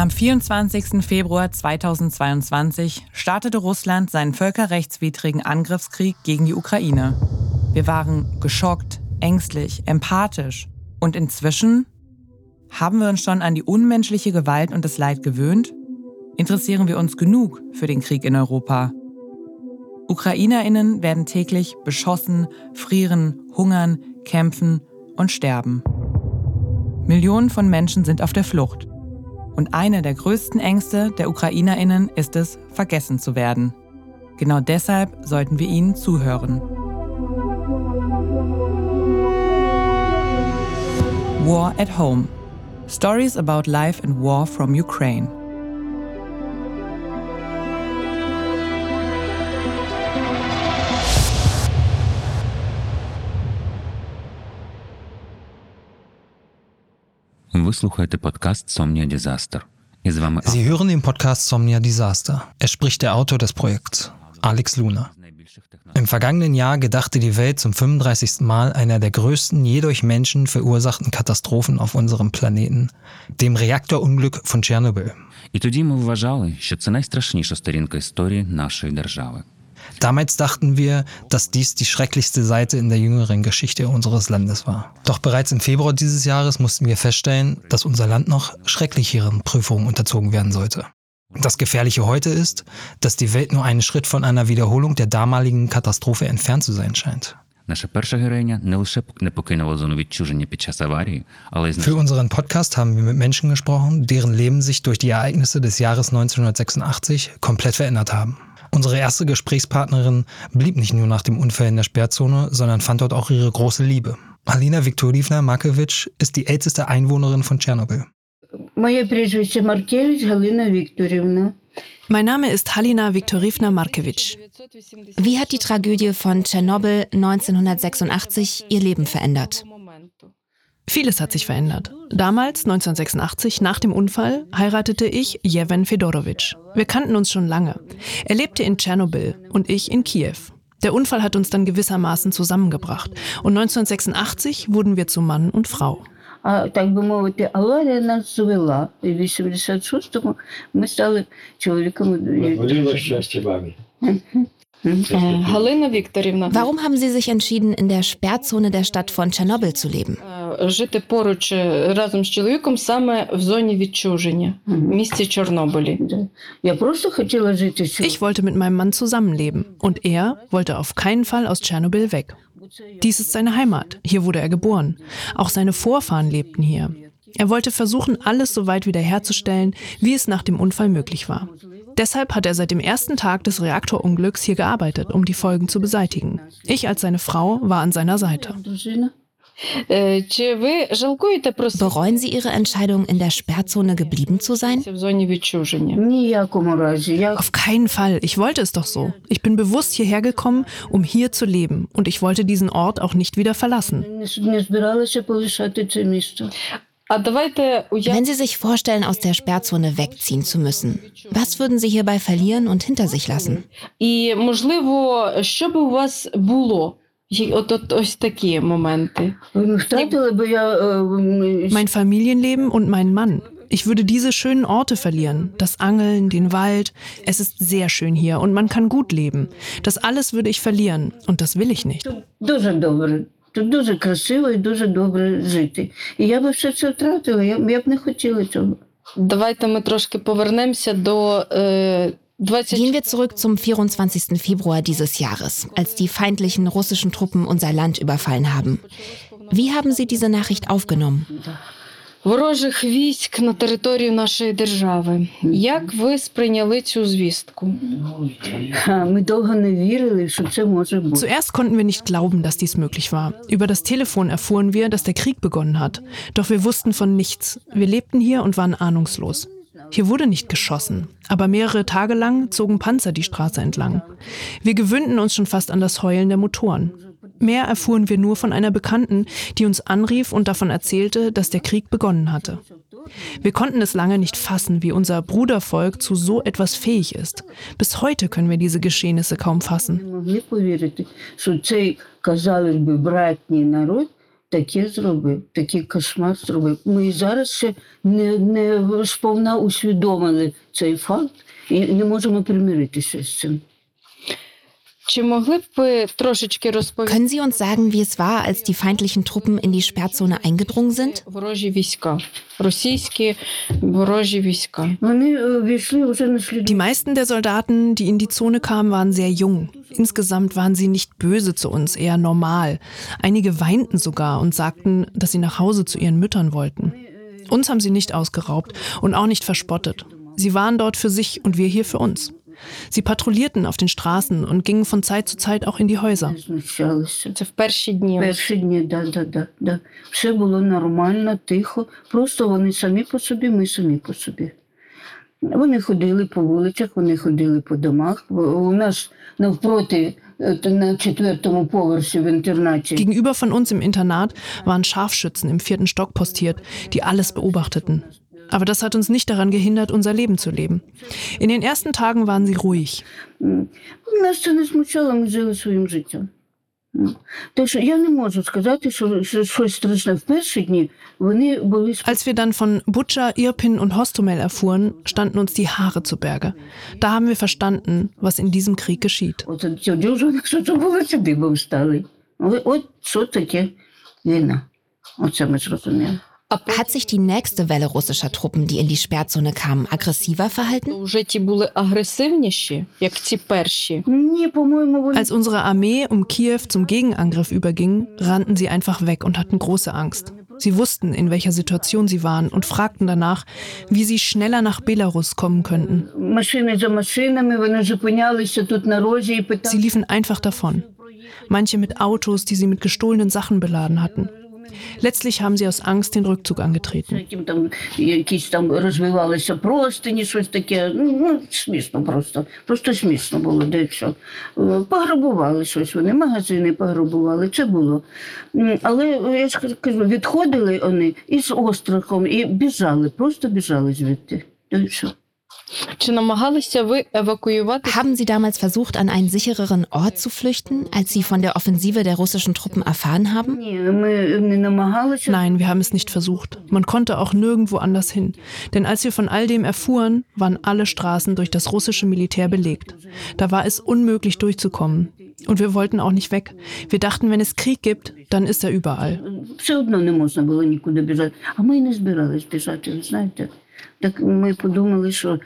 Am 24. Februar 2022 startete Russland seinen völkerrechtswidrigen Angriffskrieg gegen die Ukraine. Wir waren geschockt, ängstlich, empathisch. Und inzwischen? Haben wir uns schon an die unmenschliche Gewalt und das Leid gewöhnt? Interessieren wir uns genug für den Krieg in Europa? Ukrainerinnen werden täglich beschossen, frieren, hungern, kämpfen und sterben. Millionen von Menschen sind auf der Flucht. Und eine der größten Ängste der Ukrainerinnen ist es, vergessen zu werden. Genau deshalb sollten wir ihnen zuhören. War at Home. Stories about life and war from Ukraine. Ви слухаєте подкаст Somnia Disaster. І з вами Sie hören den Podcast Somnia Disaster. Es spricht der Autor des Projekts, Alex Luna. Im vergangenen Jahr gedachte die Welt zum 35. Mal einer der größten je durch Menschen verursachten Katastrophen auf unserem Planeten, dem Reaktorunglück von Tschernobyl. І тоді ми вважали, що це найстрашніша сторінка історії нашої держави. Damals dachten wir, dass dies die schrecklichste Seite in der jüngeren Geschichte unseres Landes war. Doch bereits im Februar dieses Jahres mussten wir feststellen, dass unser Land noch schrecklicheren Prüfungen unterzogen werden sollte. Das Gefährliche heute ist, dass die Welt nur einen Schritt von einer Wiederholung der damaligen Katastrophe entfernt zu sein scheint. Für unseren Podcast haben wir mit Menschen gesprochen, deren Leben sich durch die Ereignisse des Jahres 1986 komplett verändert haben. Unsere erste Gesprächspartnerin blieb nicht nur nach dem Unfall in der Sperrzone, sondern fand dort auch ihre große Liebe. Alina Viktorivna Markewitsch ist die älteste Einwohnerin von Tschernobyl. Mein Name ist Halina Viktorivna Markewitsch. Wie hat die Tragödie von Tschernobyl 1986 ihr Leben verändert? Vieles hat sich verändert. Damals, 1986, nach dem Unfall, heiratete ich Jeven Fedorowitsch. Wir kannten uns schon lange. Er lebte in Tschernobyl und ich in Kiew. Der Unfall hat uns dann gewissermaßen zusammengebracht. Und 1986 wurden wir zu Mann und Frau. Warum haben Sie sich entschieden, in der Sperrzone der Stadt von Tschernobyl zu leben? Ich wollte mit meinem Mann zusammenleben und er wollte auf keinen Fall aus Tschernobyl weg. Dies ist seine Heimat. Hier wurde er geboren. Auch seine Vorfahren lebten hier. Er wollte versuchen, alles so weit wiederherzustellen, wie es nach dem Unfall möglich war. Deshalb hat er seit dem ersten Tag des Reaktorunglücks hier gearbeitet, um die Folgen zu beseitigen. Ich als seine Frau war an seiner Seite. Bereuen Sie Ihre Entscheidung, in der Sperrzone geblieben zu sein? Auf keinen Fall. Ich wollte es doch so. Ich bin bewusst hierher gekommen, um hier zu leben. Und ich wollte diesen Ort auch nicht wieder verlassen. Wenn Sie sich vorstellen, aus der Sperrzone wegziehen zu müssen, was würden Sie hierbei verlieren und hinter sich lassen? Mein Familienleben und meinen Mann. Ich würde diese schönen Orte verlieren. Das Angeln, den Wald. Es ist sehr schön hier und man kann gut leben. Das alles würde ich verlieren und das will ich nicht дуже добре. Тут дуже красиво і дуже добре жити. І я би все це втратила, я, я б не хотіла цього. Давайте ми трошки повернемося до е, 20... Gehen wir zurück zum 24. Februar dieses Jahres, als die feindlichen russischen Truppen unser Land überfallen haben. Wie haben Sie diese Nachricht aufgenommen? ворожих військ на територію нашої держави. Як ви сприйняли цю звістку? Ха, Ми довго не вірили, що це може бути. Zuerst konnten wir nicht glauben, dass dies möglich war. Über das Telefon erfuhren wir, dass der Krieg begonnen hat. Doch wir wussten von nichts. Wir lebten hier und waren ahnungslos. Hier wurde nicht geschossen, aber mehrere Tage lang zogen Panzer die Straße entlang. Wir gewöhnten uns schon fast an das Heulen der Motoren. Mehr erfuhren wir nur von einer Bekannten, die uns anrief und davon erzählte, dass der Krieg begonnen hatte. Wir konnten es lange nicht fassen, wie unser Brudervolk zu so etwas fähig ist. Bis heute können wir diese Geschehnisse kaum fassen. Не могли повірити, що цей, казали би, братній народ таке зробив, такий кошмар зробив. Ми і зараз ще не, не сповна усвідомили цей факт і не можемо примиритися з цим. Können Sie uns sagen, wie es war, als die feindlichen Truppen in die Sperrzone eingedrungen sind? Die meisten der Soldaten, die in die Zone kamen, waren sehr jung. Insgesamt waren sie nicht böse zu uns, eher normal. Einige weinten sogar und sagten, dass sie nach Hause zu ihren Müttern wollten. Uns haben sie nicht ausgeraubt und auch nicht verspottet. Sie waren dort für sich und wir hier für uns. Sie patrouillierten auf den Straßen und gingen von Zeit zu Zeit auch in die Häuser. Знущалися. Це в перші дні. Перші дні, да, да, да, да. Все було нормально, тихо. Просто вони самі по собі, ми самі по собі. Вони ходили по вулицях, вони ходили по домах. У нас навпроти, е, т- на четвертому поверсі в інтернаті. Gegenüber von uns im Internat waren Scharfschützen im vierten Stock postiert, die alles beobachteten. Aber das hat uns nicht daran gehindert, unser Leben zu leben. In den ersten Tagen waren sie ruhig. М. Нас це не смущало, ми жили своїм життям. М. Так що я не можу сказати, що, що щось страшне. В перші дні вони були Als wir dann von Butscha, Irpin und Hostomel erfuhren, standen uns die Haare zu Berge. Da haben wir verstanden, was in diesem Krieg geschieht. От тоді вже що це було сюди був стали. От, от що таке війна. Оце ми зрозуміли. Ob hat sich die nächste Welle russischer Truppen, die in die Sperrzone kamen, aggressiver verhalten? Als unsere Armee um Kiew zum Gegenangriff überging, rannten sie einfach weg und hatten große Angst. Sie wussten, in welcher Situation sie waren und fragten danach, wie sie schneller nach Belarus kommen könnten. Sie liefen einfach davon. Manche mit Autos, die sie mit gestohlenen Sachen beladen hatten. Letztlich haben sie aus Angst den Rückzug angetreten. Э, е, пограбували щось, вони магазини пограбували, це було. Але е, я ж відходили вони і з острахом, і біжали, просто біжали звідти. що? Haben Sie damals versucht, an einen sichereren Ort zu flüchten, als Sie von der Offensive der russischen Truppen erfahren haben? Ні, ми не намагалися. Nein, wir haben es nicht versucht. Man konnte auch nirgendwo anders hin. Denn als wir von all dem erfuhren, waren alle Straßen durch das russische Militär belegt. Da war es unmöglich durchzukommen. Und wir wollten auch nicht weg. Wir dachten, wenn es Krieg gibt, dann ist er überall. Все одно не можна було нікуди біжати. А ми й не збирались біжати, ви знаєте. Так ми подумали, що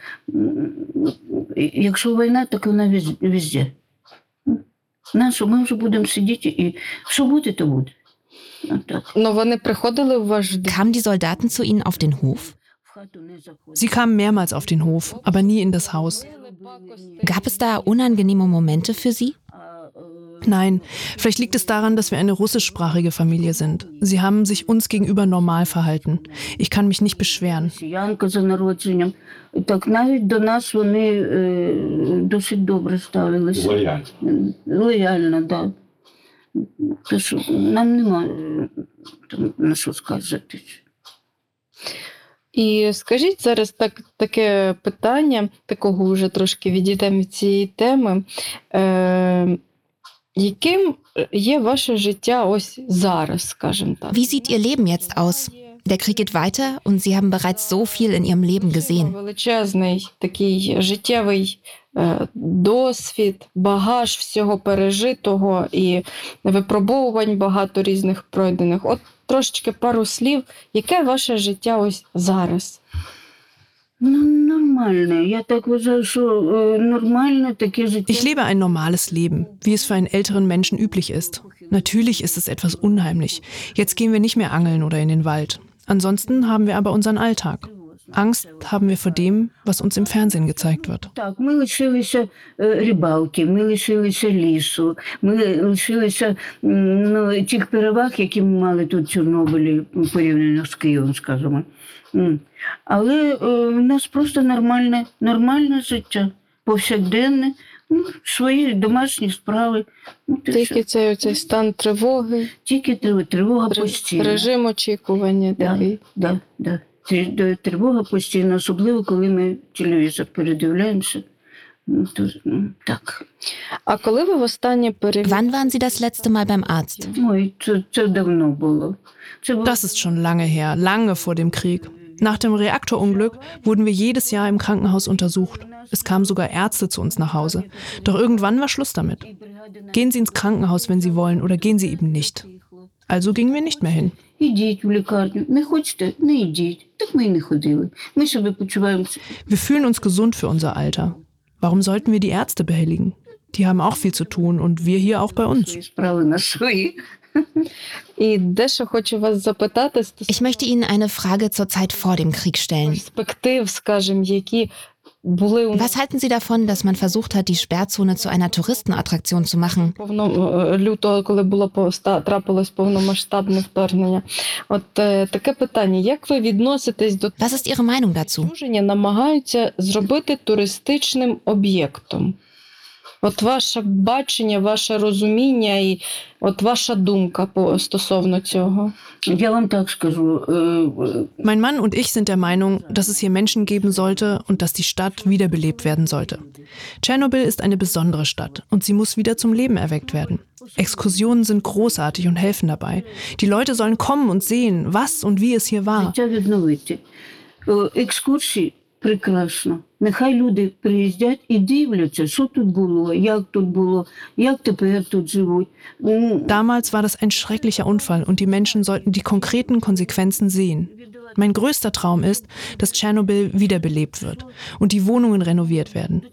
якщо війна, так вона везде. Нащо ми вже будемо сидіти і що буде, то буде. Ну вони приходили в ваш. Kamen die Soldaten zu Ihnen auf den Hof? Sie kamen mehrmals auf den Hof, aber nie in das Haus. Gab es da unangenehme Momente für Sie? Nein, vielleicht liegt es daran, dass wir eine russischsprachige Familie sind. Sie haben sich uns gegenüber normal verhalten. Ich kann mich nicht beschweren. Росіянка за народженням. Так навіть до нас вони е, досить добре ставилися. Лояльно. Лояльно, так. Да. Тож нам нема е, там, на що скаржити. І скажіть зараз так, таке питання, такого вже трошки відійдемо від цієї теми. Е, яким є ваше життя ось зараз, скажімо так? Wie sieht Ihr Leben jetzt aus? Der Krieg geht weiter und Sie haben bereits so viel in Ihrem Leben gesehen. Величезний такий життєвий е, досвід, багаж всього пережитого і випробовувань багато різних пройдених. От трошечки пару слів, яке ваше життя ось зараз? Ну, нормально. Я так вважаю, що е, нормальне таке життя. Ich lebe ein normales Leben, wie es für einen älteren Menschen üblich ist. Natürlich ist es etwas unheimlich. Jetzt gehen wir nicht mehr angeln oder in den Wald. Ansonsten haben wir aber unseren Alltag. Angst haben wir vor dem, was uns im Fernsehen gezeigt wird. Але е, в нас просто нормальне, нормальне життя, повсякденне, ну, свої домашні справи. Ну, Тільки цей оцей стан тривоги, тільки тривога постійно. Режим очікування. Да, такий. Да, да. Тр- Тривога постійна, особливо коли ми телевізор передивляємося. Ну, то, ну, так. А коли ви востаннє перевірили? Wann waren Sie das letzte Mal beim Arzt? Ой, це, це давно було. Це було Das ist schon lange her, lange vor dem Krieg. Nach dem Reaktorunglück wurden wir jedes Jahr im Krankenhaus untersucht. Es kamen sogar Ärzte zu uns nach Hause. Doch irgendwann war Schluss damit. Gehen Sie ins Krankenhaus, wenn Sie wollen, oder gehen Sie eben nicht. Also gingen wir nicht mehr hin. Wir fühlen uns gesund für unser Alter. Warum sollten wir die Ärzte behelligen? Die haben auch viel zu tun und wir hier auch bei uns. Ich möchte Ihnen eine Frage zur Zeit vor dem Krieg stellen. Was halten Sie davon, dass man versucht hat, die Sperrzone zu einer Touristenattraktion zu machen? Was ist Ihre Meinung dazu? От ваше бачення, ваше розуміння і от ваша думка по стосовно цього. Я вам так скажу. е, е, Mein Mann und ich sind der Meinung, dass es hier Menschen geben sollte und dass die Stadt wiederbelebt werden sollte. Tschernobyl ist eine besondere Stadt und sie muss wieder zum Leben erweckt werden. Exkursionen sind großartig und helfen dabei. Die Leute sollen kommen und sehen, was und wie es hier war. життя відновити. Е, Екскурсії прекрасно. Нехай люди приїздять і дивляться, що тут було, як тут було, як тепер тут живуть. Ну, Damals war das ein schrecklicher Unfall und die Menschen sollten die konkreten Konsequenzen sehen. Mein größter Traum ist, dass Tschernobyl wiederbelebt wird und die Wohnungen renoviert werden.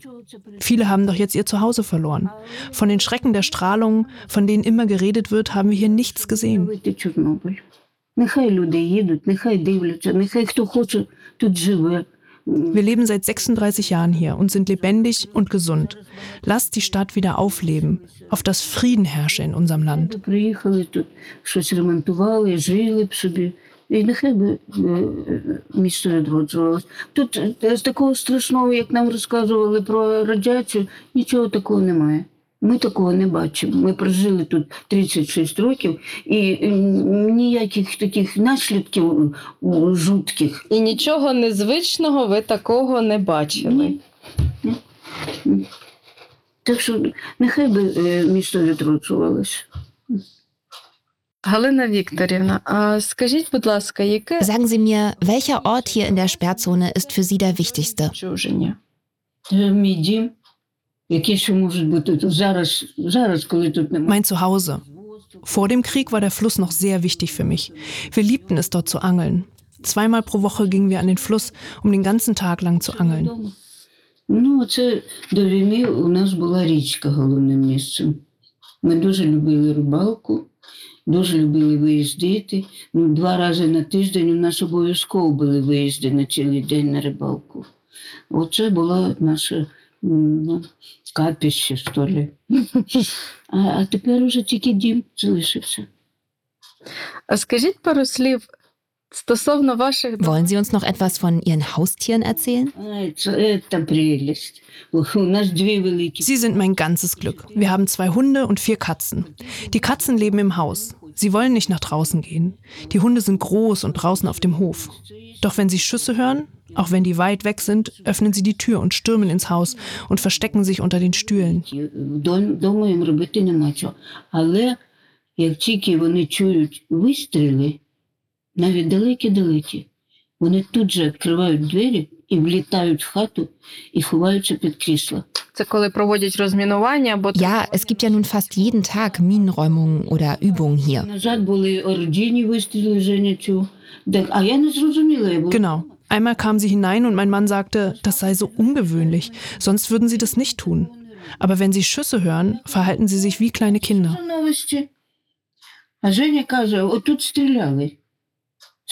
Viele haben doch jetzt ihr Zuhause verloren. Von den Schrecken der Strahlung, von denen immer geredet wird, haben wir hier nichts gesehen. відновити Чорнобиль. Нехай люди їдуть, нехай дивляться, нехай хто хоче тут живе. Wir leben seit 36 Jahren hier und sind lebendig und gesund. Lasst die Stadt wieder aufleben, auf das Frieden herrsche in unserem Land. Приїхали тут, щось ремонтували, жили б собі. І нехай би е, місто відроджувалось. Тут е, з такого страшного, як нам розказували про радіацію, нічого такого немає. Ми такого не бачимо. Ми прожили тут 36 років і ніяких таких наслідків жутких. І нічого незвичного ви такого не бачили. Так що нехай би е, місто відроджувалось. Галина Вікторівна, а скажіть, будь ласка, яке Sagen Sie mir, welcher Ort hier in der Sperrzone ist für Sie der wichtigste? відчуження? Е, Мій дім, які ще можуть бути тут зараз, зараз, коли тут немає. Mein Zuhause. Vor dem Krieg war der Fluss noch sehr wichtig für mich. Wir liebten es dort zu angeln. Zweimal pro Woche gingen wir an den Fluss, um den ganzen Tag lang zu angeln. Ну, це до війни у нас була річка головним місцем. Ми дуже любили рибалку, дуже любили виїздити. Ну, два рази на тиждень у нас обов'язково були виїзди на цілий день на рибалку. Оце була наша м, ну, капіще, що ли. А, а тепер уже тільки дім залишився. А скажіть пару слів стосовно ваших Wollen Sie uns noch etwas von Ihren Haustieren erzählen? Ай, це, це прелість. У нас дві великі Sie sind mein ganzes Glück. Wir haben zwei Hunde und vier Katzen. Die Katzen leben im Haus. Sie wollen nicht nach draußen gehen. Die Hunde sind groß und draußen auf dem Hof. Doch wenn sie Schüsse hören, auch wenn die weit weg sind, öffnen sie die Tür und stürmen ins Haus und verstecken sich unter den Stühlen. Вдома їм робити нема чого. Але як тільки вони чують вистріли, навіть далекі-далекі, вони тут же відкривають двері і влітають в хату і ховаються під крісла. це коли проводять розмінування або Ja, es gibt ja nun fast jeden Tag Minenräumungen oder Übungen hier. Назад були орудійні вистріли, Женя чув. Так, а я не зрозуміла. Я була Genau. Einmal kam sie hinein und mein Mann sagte, das sei so ungewöhnlich, sonst würden sie das nicht tun. Aber wenn sie Schüsse hören, verhalten sie sich wie kleine Kinder. «Що новості. А Женя каже, отут стріляли.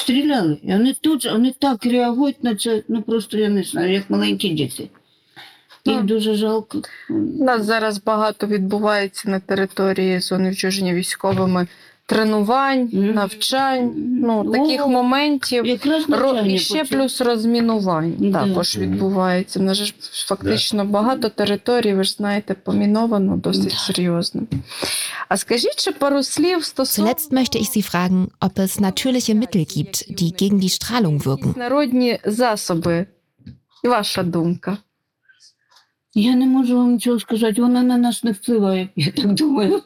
Стріляли. І вони тут, же- вони так реагують на це, ну просто я не знаю, як маленькі діти. Їх Ну, дуже жалко. У нас зараз багато відбувається на території зони вчуження військовими тренувань, навчань, ну таких О, моментів. Якраз Ро... І ще плюс розмінувань Да. також відбувається. У нас ж фактично багато територій, ви ж знаєте, поміновано досить серйозно. А скажіть ще пару слів стосовно Zuletzt möchte ich Sie fragen, ob es natürliche Mittel gibt, die gegen die Strahlung wirken. Я не можу вам нічого сказати, вона на нас не впливає, я так думаю.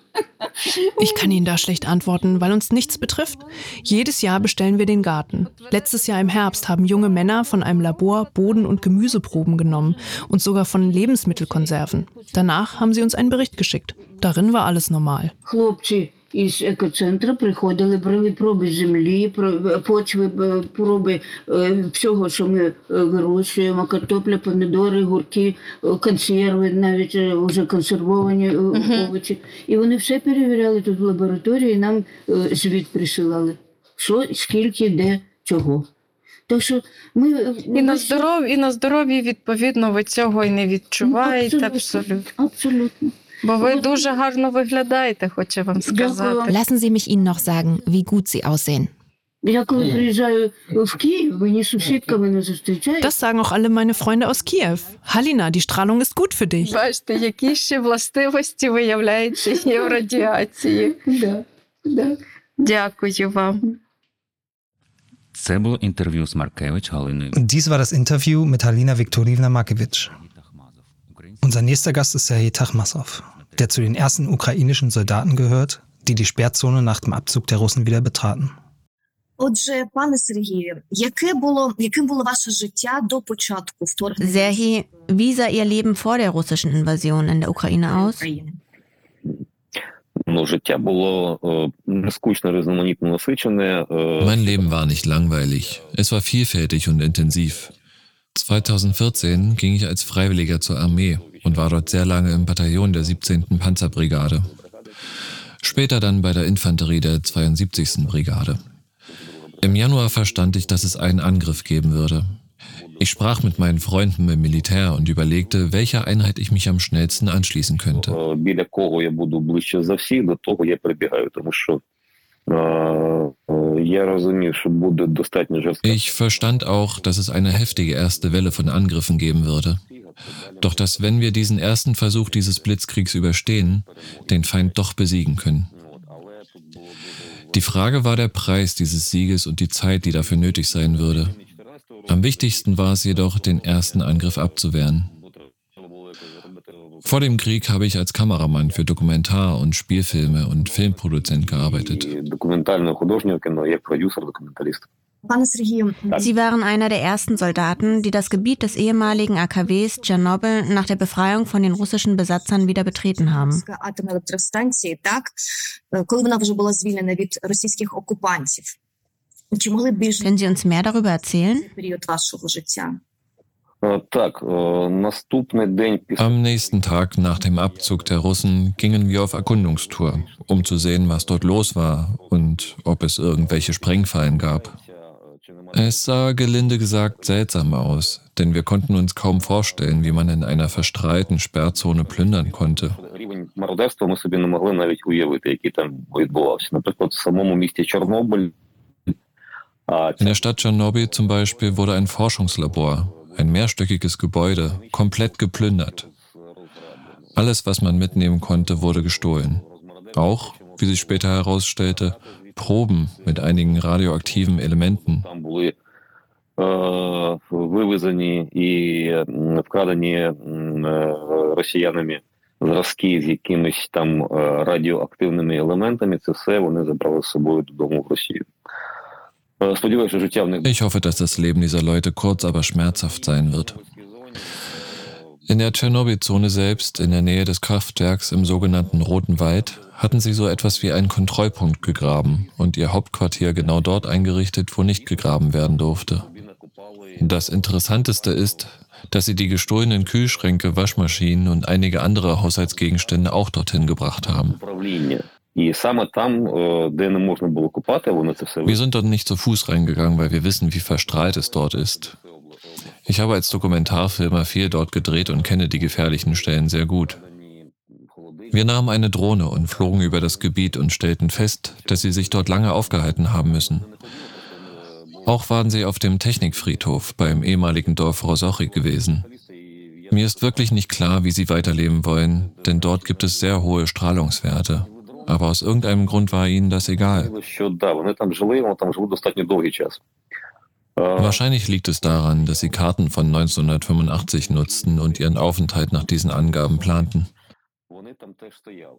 Ich kann Ihnen da schlecht antworten, weil uns nichts betrifft. Jedes Jahr bestellen wir den Garten. Letztes Jahr im Herbst haben junge Männer von einem Labor Boden- und Gemüseproben genommen und sogar von Lebensmittelkonserven. Danach haben sie uns einen Bericht geschickt. Darin war alles normal. Хлопці із екоцентру приходили, брали проби землі, почви, е, проби е, всього, що ми е, вирощуємо, картопля, помідори, гурки, консерви, навіть вже консервовані овочі. І вони все перевіряли тут в лабораторії, і нам звіт присилали. Що, скільки, де, чого. Так що ми І на здоров'я, і на здоров'ї, відповідно, ви цього і не відчуваєте Ну, абсолютно. Абсолютно. Бо ви дуже гарно виглядаєте, хочу вам сказати. Lassen Sie mich Ihnen noch sagen, wie gut Sie aussehen. Я коли приїжджаю в Київ, мені сусідка мене зустрічає. Das sagen auch alle meine Freunde aus Kiew. Halina, die Strahlung ist gut für dich. Бачите, які ще властивості виявляються є в радіації. Да, да. Дякую вам. Це було інтерв'ю з Маркевич Галиною. Dies war das Interview mit Halina Viktorivna Markevich. Unser nächster Gast ist Sergei Tachmasov, der zu den ersten ukrainischen Soldaten gehört, die die Sperrzone nach dem Abzug der Russen wieder betraten. Serhi, wie sah Ihr Leben vor der russischen Invasion in der Ukraine aus? Mein Leben war nicht langweilig. Es war vielfältig und intensiv. 2014 ging ich als Freiwilliger zur Armee und war dort sehr lange im Bataillon der 17. Panzerbrigade. Später dann bei der Infanterie der 72. Brigade. Im Januar verstand ich, dass es einen Angriff geben würde. Ich sprach mit meinen Freunden im Militär und überlegte, welcher Einheit ich mich am schnellsten anschließen könnte. Ich verstand auch, dass es eine heftige erste Welle von Angriffen geben würde. Doch dass, wenn wir diesen ersten Versuch dieses Blitzkriegs überstehen, den Feind doch besiegen können. Die Frage war der Preis dieses Sieges und die Zeit, die dafür nötig sein würde. Am wichtigsten war es jedoch, den ersten Angriff abzuwehren. Vor dem Krieg habe ich als Kameramann für Dokumentar- und Spielfilme und Filmproduzent gearbeitet. Sie waren einer der ersten Soldaten, die das Gebiet des ehemaligen AKWs Tschernobyl nach der Befreiung von den russischen Besatzern wieder betreten haben. Können Sie uns mehr darüber erzählen? Am nächsten Tag nach dem Abzug der Russen gingen wir auf Erkundungstour, um zu sehen, was dort los war und ob es irgendwelche Sprengfallen gab. Es sah gelinde gesagt seltsam aus, denn wir konnten uns kaum vorstellen, wie man in einer verstreiten Sperrzone plündern konnte. In der Stadt Tschernobyl zum Beispiel wurde ein Forschungslabor, ein mehrstöckiges Gebäude, komplett geplündert. Alles, was man mitnehmen konnte, wurde gestohlen. Auch, wie sich später herausstellte, Proben mit einigen radioaktiven Elementen. там були е, вивезені і м, вкрадені м, е, росіянами зразки з якимись там е, радіоактивними елементами. Це все вони забрали з собою додому в Росію. Е, Сподіваюся, що життя в них Ich hoffe, dass das Leben dieser Leute kurz, aber schmerzhaft sein wird. In der Tschernobyl-Zone selbst, in der Nähe des Kraftwerks im sogenannten Roten Wald, hatten sie so etwas wie einen Kontrollpunkt gegraben und ihr Hauptquartier genau dort eingerichtet, wo nicht gegraben werden durfte. Das Interessanteste ist, dass sie die gestohlenen Kühlschränke, Waschmaschinen und einige andere Haushaltsgegenstände auch dorthin gebracht haben. Wir sind dort nicht zu Fuß reingegangen, weil wir wissen, wie verstrahlt es dort ist. Ich habe als Dokumentarfilmer viel dort gedreht und kenne die gefährlichen Stellen sehr gut. Wir nahmen eine Drohne und flogen über das Gebiet und stellten fest, dass sie sich dort lange aufgehalten haben müssen. Auch waren sie auf dem Technikfriedhof beim ehemaligen Dorf Rosochi gewesen. Mir ist wirklich nicht klar, wie sie weiterleben wollen, denn dort gibt es sehr hohe Strahlungswerte. Aber aus irgendeinem Grund war ihnen das egal. Wahrscheinlich liegt es daran, dass sie Karten von 1985 nutzten und ihren Aufenthalt nach diesen Angaben planten.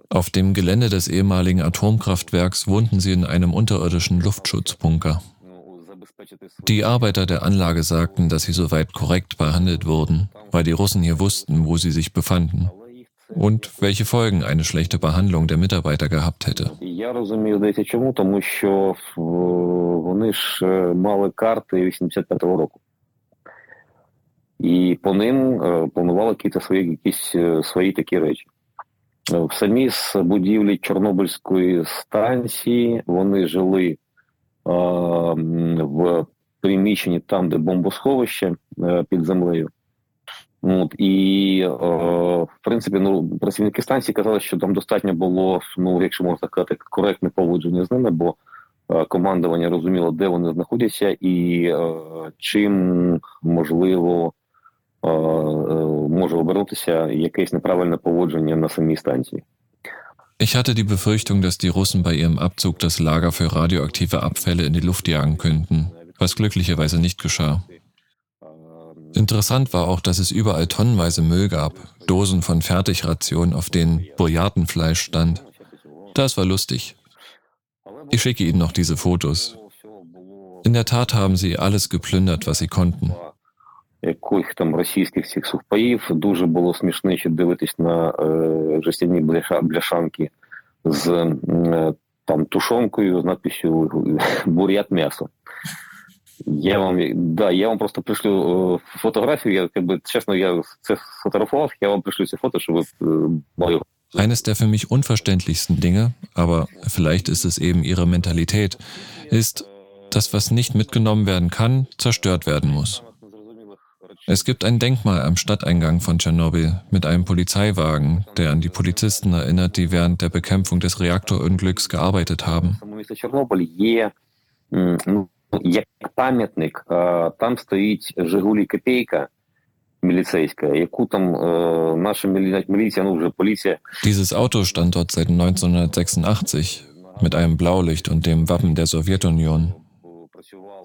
Auf dem Gelände des ehemaligen Atomkraftwerks wohnten sie in einem unterirdischen Luftschutzbunker. Die Arbeiter der Anlage sagten, dass sie soweit korrekt behandelt wurden, weil die Russen hier wussten, wo sie sich befanden und welche Folgen eine schlechte Behandlung der Mitarbeiter gehabt hätte. Я розумію, здається, чому, тому що вони ж мали карти 85-го року. І по ним планували якісь свої, такі речі. В самій будівлі Чорнобильської станції вони жили в приміщенні там, де бомбосховище під землею. От, І, е, в принципі, ну, працівники станції казали, що там достатньо було, ну, якщо можна сказати, коректне поводження з ними, бо е, командування розуміло, де вони знаходяться і е, чим можливо е, може обернутися якесь неправильне поводження на самій станції. Ich hatte die Befürchtung, dass die Russen bei ihrem Abzug das Lager für radioaktive Abfälle in die Luft jagen könnten, was glücklicherweise nicht geschah. Interessant war auch, dass es überall tonnenweise Müll gab, Dosen von Fertigrationen, auf denen Bojatenfleisch stand. Das war lustig. Ich schicke Ihnen noch diese Fotos. In der Tat haben sie alles geplündert, was sie konnten. Яких там російських цих сухпаїв дуже було смішніше дивитись на е, жестяні бляша, бляшанки з е, там тушонкою з надписью бурят м'ясо. Я вам, да, я вам просто пришлю э, фотографию. Я, как бы, честно, я це сфотографував, я вам пришлю ці фото, щоб ви могли. Eines der für mich unverständlichsten Dinge, aber vielleicht ist es eben ihre Mentalität, ist, dass was nicht mitgenommen werden kann, zerstört werden muss. Es gibt ein Denkmal am Stadteingang von Tschernobyl mit einem Polizeiwagen, der an die Polizisten erinnert, die während der Bekämpfung des Reaktorunglücks gearbeitet haben. як пам'ятник, там стоїть Жигулі Копейка міліцейська, яку там наша міліція, ну вже поліція. Dieses Auto stand dort seit 1986 mit einem Blaulicht und dem Wappen der Sowjetunion.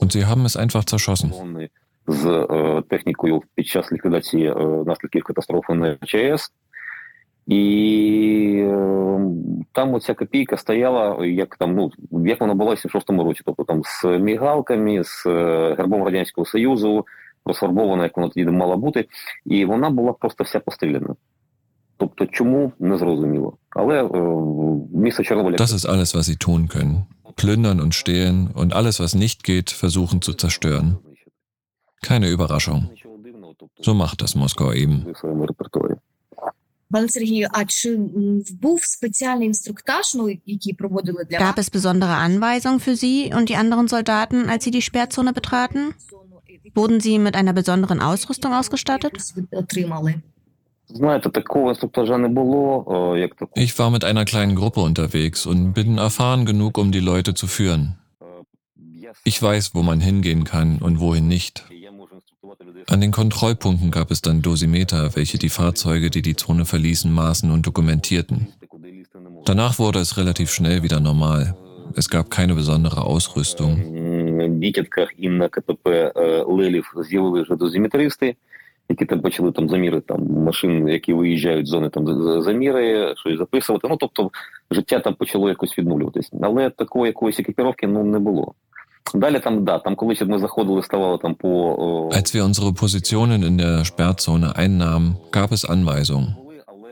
Und sie haben es einfach zerschossen. З технікою під час ліквідації наслідків катастрофи на ЧАЕС. І там оця копійка стояла, як там, ну, як вона була в 76-му році, тобто там з мігалками, з гербом Радянського Союзу, розфарбована, як вона тоді мала бути, і вона була просто вся постріляна. Тобто, чому не зрозуміло. Але місто Чорнобиля... Das ist alles, was sie tun können. Plündern und stehlen und alles, was nicht geht, versuchen zu zerstören. Keine Überraschung. So macht das Moskau eben. Gab es besondere Anweisungen für Sie und die anderen Soldaten, als Sie die Sperrzone betraten? Wurden Sie mit einer besonderen Ausrüstung ausgestattet? Ich war mit einer kleinen Gruppe unterwegs und bin erfahren genug, um die Leute zu führen. Ich weiß, wo man hingehen kann und wohin nicht. An den Kontrollpunkten gab es dann Dosimeter, welche die Fahrzeuge, die die Zone verließen, maßen und dokumentierten. Danach wurde es relativ schnell wieder normal. Es gab keine besondere Ausrüstung. Дітятках і на КПП Лелів з'явили вже дозиметристи, які там почали там заміри там машин, які виїжджають з зони, там заміри, щось записувати. Ну тобто життя там почало якось відновлюватись. Але такої якоїсь екіпіровки ну не було. Далі там, да, там колись ми заходили, ставало там по... Als wir unsere Positionen in der Sperrzone einnahmen, gab es Anweisungen.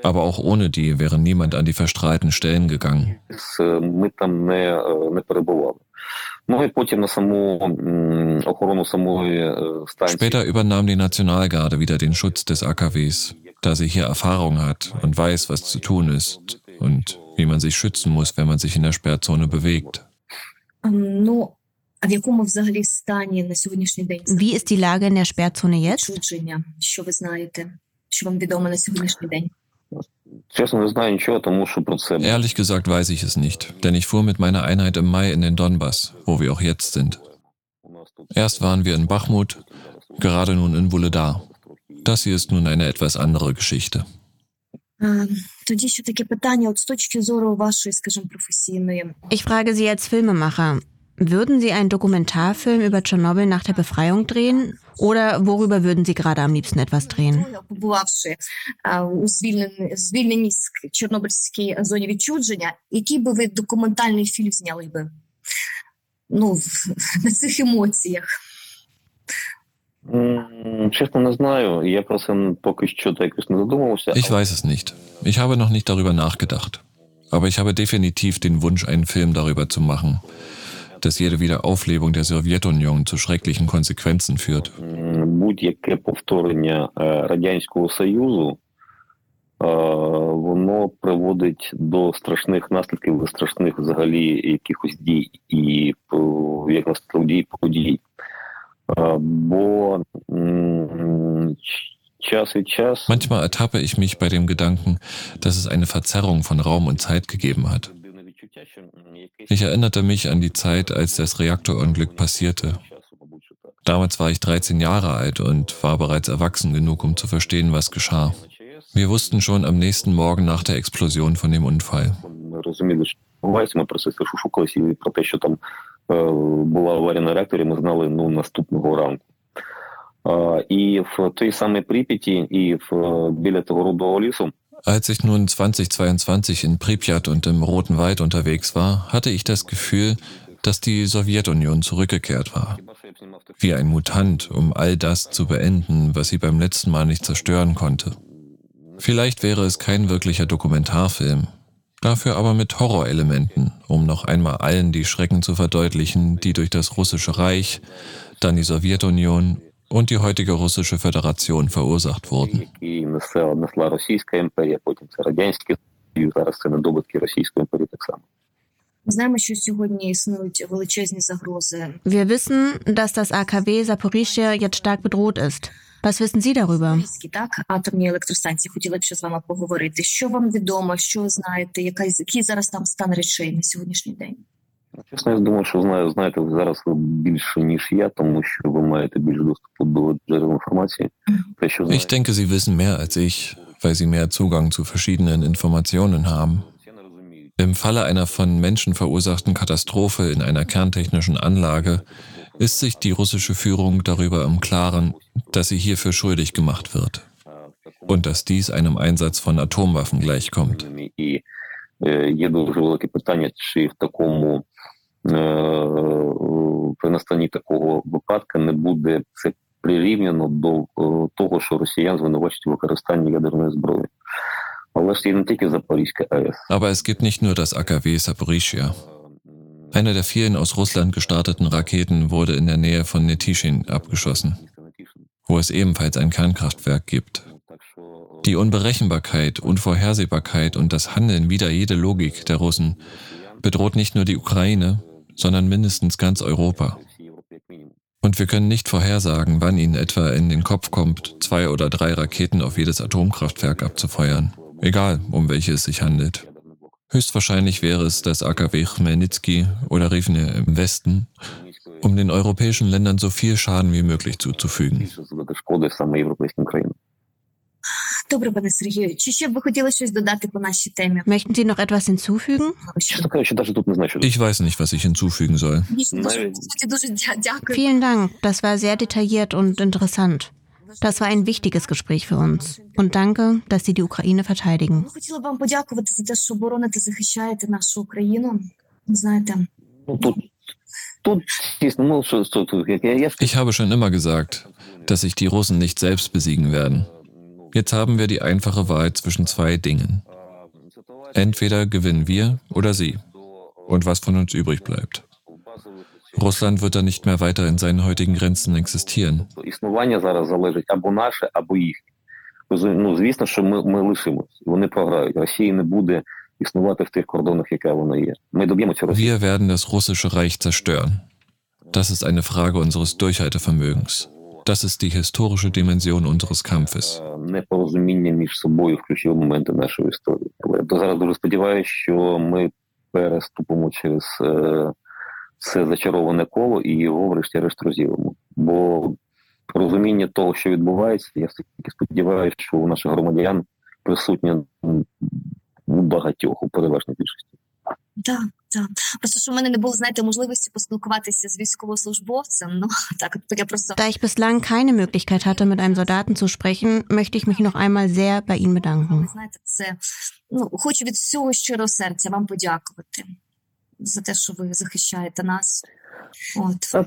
Aber auch ohne die wäre niemand an die verstrahlten Stellen gegangen. Ми там не, не перебували. Ну і потім на саму охорону самої станції. Später übernahm die Nationalgarde wieder den Schutz des AKWs, da sie hier Erfahrung hat und weiß, was zu tun ist und wie man sich schützen muss, wenn man sich in der Sperrzone bewegt. Ну, wie ist die Lage in der Sperrzone jetzt? Ehrlich gesagt weiß ich es nicht, denn ich fuhr mit meiner Einheit im Mai in den Donbass, wo wir auch jetzt sind. Erst waren wir in Bachmut, gerade nun in Wuledar. Das hier ist nun eine etwas andere Geschichte. Ich frage Sie als Filmemacher. Würden Sie einen Dokumentarfilm über Tschernobyl nach der Befreiung drehen? Oder worüber würden Sie gerade am liebsten etwas drehen? побувавши е, у звільненій звільненій ск- Чорнобильській зоні відчудження, який би ви документальний фільм зняли би? Ну, в- на цих емоціях. М, Чесно, не знаю. Я про це поки що так якось не задумувався. Ich weiß es nicht. Ich habe noch nicht darüber nachgedacht. Aber ich habe definitiv den Wunsch, einen Film darüber zu machen, dass jede Wiederauflebung der Sowjetunion zu schrecklichen Konsequenzen führt. М, Будь-яке повторення е, Радянського Союзу, е, воно приводить до страшних наслідків, до страшних взагалі якихось дій і е, як наслідок дій подій. Е, Бо м, ч- час від часу Manchmal ertappe ich mich bei dem Gedanken, dass es eine Verzerrung von Raum und Zeit gegeben hat. дивне відчуття, що м, якесь Ich erinnerte mich an die Zeit, als das Reaktorunglück passierte. часу, мабуть, що так. Damals war ich 13 Jahre alt und war bereits erwachsen genug, um zu verstehen, was geschah. Wir wussten schon am nächsten Morgen nach der Explosion von dem Unfall. Ми розуміли, що відбувається. Ми про це шушукалися і про те, що там е, була аварія на реакторі, ми знали ну наступного ранку. Е, і в той самій Прип'яті, і в е, біля того рудого лісу als ich nun 2022 in Pripyat und im Roten Wald unterwegs war, hatte ich das Gefühl, dass die Sowjetunion zurückgekehrt war. Wie ein Mutant, um all das zu beenden, was sie beim letzten Mal nicht zerstören konnte. Vielleicht wäre es kein wirklicher Dokumentarfilm, dafür aber mit Horrorelementen, um noch einmal allen die Schrecken zu verdeutlichen, die durch das russische Reich, dann die Sowjetunion und die heutige russische Föderation verursacht wurden. Wir wissen, dass das AKW Saporischia jetzt stark bedroht ist. Was wissen Sie darüber? Запорізькі, так, атомні електростанції. Хотіла б ще з вами поговорити. Що вам відомо, що знаєте, яка, який зараз там стан речей на сьогоднішній день? Чесно, я думаю, що знаю, знаєте ви зараз ви більше, ніж я, тому що ви маєте більш доступу до джерел інформації. Те, що Ich знаєте, denke, Sie wissen mehr als ich, weil Sie mehr Zugang zu verschiedenen Informationen haben. росіяни розуміють. Im Falle einer von Menschen verursachten Katastrophe in einer kerntechnischen Anlage ist sich die russische Führung darüber im Klaren, dass sie hierfür schuldig gemacht wird А, в такому und dass dies einem Einsatz von Atomwaffen gleichkommt. І е, є дуже велике питання, чи в такому е, при настанні такого випадку не буде це прирівняно до е, того, що росіян звинувачують у використанні ядерної зброї. Але ж є не тільки Запорізька АЕС. Aber es gibt nicht nur das AKW Saporischia. Eine der vielen aus Russland gestarteten Raketen wurde in der Nähe von Netishin abgeschossen, wo es ebenfalls ein Kernkraftwerk gibt. Die Unberechenbarkeit, Unvorhersehbarkeit und das Handeln wider jede Logik der Russen bedroht nicht nur die Ukraine, sondern mindestens ganz Europa. Und wir können nicht vorhersagen, wann ihnen etwa in den Kopf kommt, zwei oder drei Raketen auf jedes Atomkraftwerk abzufeuern, egal um welche es sich handelt. Höchstwahrscheinlich wäre es das AKW Chmelnytsky oder Rivne im Westen, um den europäischen Ländern so viel Schaden wie möglich zuzufügen. Добре, пане Сергію, чи ще б ви хотіли щось додати по нашій темі? Möchten Sie noch etwas hinzufügen? Чесно кажучи, навіть тут не знаю, що Ich weiß nicht, was ich hinzufügen soll. Дійсно, дуже, Навіть- дуже, дуже дя- дякую. Vielen Dank, das war sehr detailliert und interessant. Das war ein wichtiges Gespräch für uns. Und danke, dass Sie die Ukraine verteidigen. Ми хотіли б вам подякувати за те, що бороните, захищаєте нашу Україну. Знаєте, Ну, тут, тут, дійсно, ну, що, що тут, як я, я Ich habe schon immer gesagt, dass sich die Russen nicht selbst besiegen werden. Jetzt haben wir die einfache Wahl zwischen zwei Dingen. Entweder gewinnen wir oder sie. Und was von uns übrig bleibt. Russland wird dann nicht mehr weiter in seinen heutigen Grenzen existieren. існування зараз залежить або наше, або їхнє. Розумі- Ну, звісно, що ми, ми лишимось. Вони програють. Росія не буде існувати в тих кордонах, яка вона є. Ми доб'ємося Росії. Wir werden das russische Reich zerstören. Das ist eine Frage unseres Durchhaltevermögens. Das ist die historische Dimension unseres Kampfes. Е, Непорозуміння між собою в ключові моменти нашої історії. Але я зараз дуже сподіваюся, що ми переступимо через е, це зачароване коло і його врешті-решт розірвемо. Бо розуміння того, що відбувається, я все-таки сподіваюся, що у наших громадян присутнє у багатьох, у переважній більшості. так, Так. Просто що в мене не було, знаєте, можливості поспілкуватися з військовослужбовцем. Ну так, от я просто Da ich bislang keine Möglichkeit hatte, mit einem Soldaten zu sprechen, möchte ich mich noch einmal sehr bei Ihnen bedanken. знаєте, це ну хочу від всього щирого серця вам подякувати за те, що ви захищаєте нас. От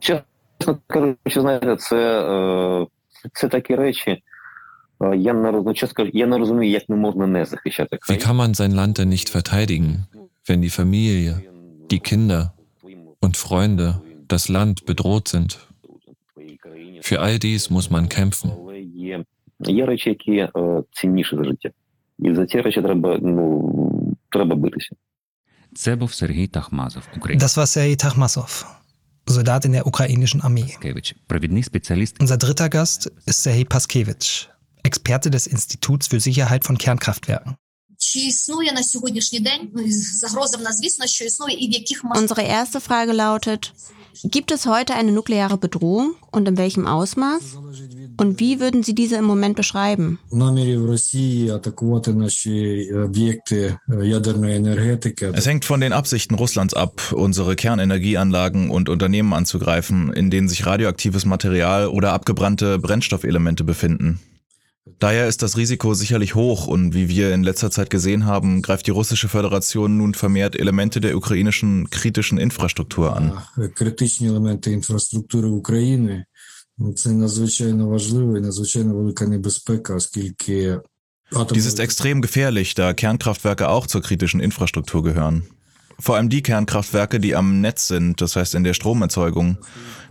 Чесно кажучи, знаєте, це, е, це такі речі. е, Я не роз- ну, чесно кажучи, я не розумію, як не можна не захищати Wie kann man sein Land denn nicht verteidigen, wenn die Familie, die Kinder und Freunde, das Land bedroht sind. Für all dies muss man kämpfen. Das war Sergei Tachmasov, Soldat in der ukrainischen Armee. Unser dritter Gast ist Sergei Paskevich, Experte des Instituts für Sicherheit von Kernkraftwerken. чи існує на сьогоднішній день ну, і загроза в нас, звісно, що існує, і в яких масштабах? Unsere erste Frage lautet, gibt es heute eine nukleare Bedrohung und in welchem Ausmaß? Und wie würden Sie diese im Moment beschreiben? намірів Росії атакувати наші об'єкти ядерної енергетики. Es hängt von den Absichten Russlands ab, unsere Kernenergieanlagen und Unternehmen anzugreifen, in denen sich radioaktives Material oder abgebrannte Brennstoffelemente befinden. Daher ist das Risiko sicherlich hoch und wie wir in letzter Zeit gesehen haben, greift die russische Föderation nun vermehrt Elemente der ukrainischen kritischen Infrastruktur an. критичні елементи інфраструктури України. Ну, Це надзвичайно важливо і надзвичайно велика небезпека, оскільки Dies ist extrem gefährlich, da Kernkraftwerke auch zur kritischen Infrastruktur gehören. Vor allem die Kernkraftwerke, die am Netz sind, das heißt in der Stromerzeugung,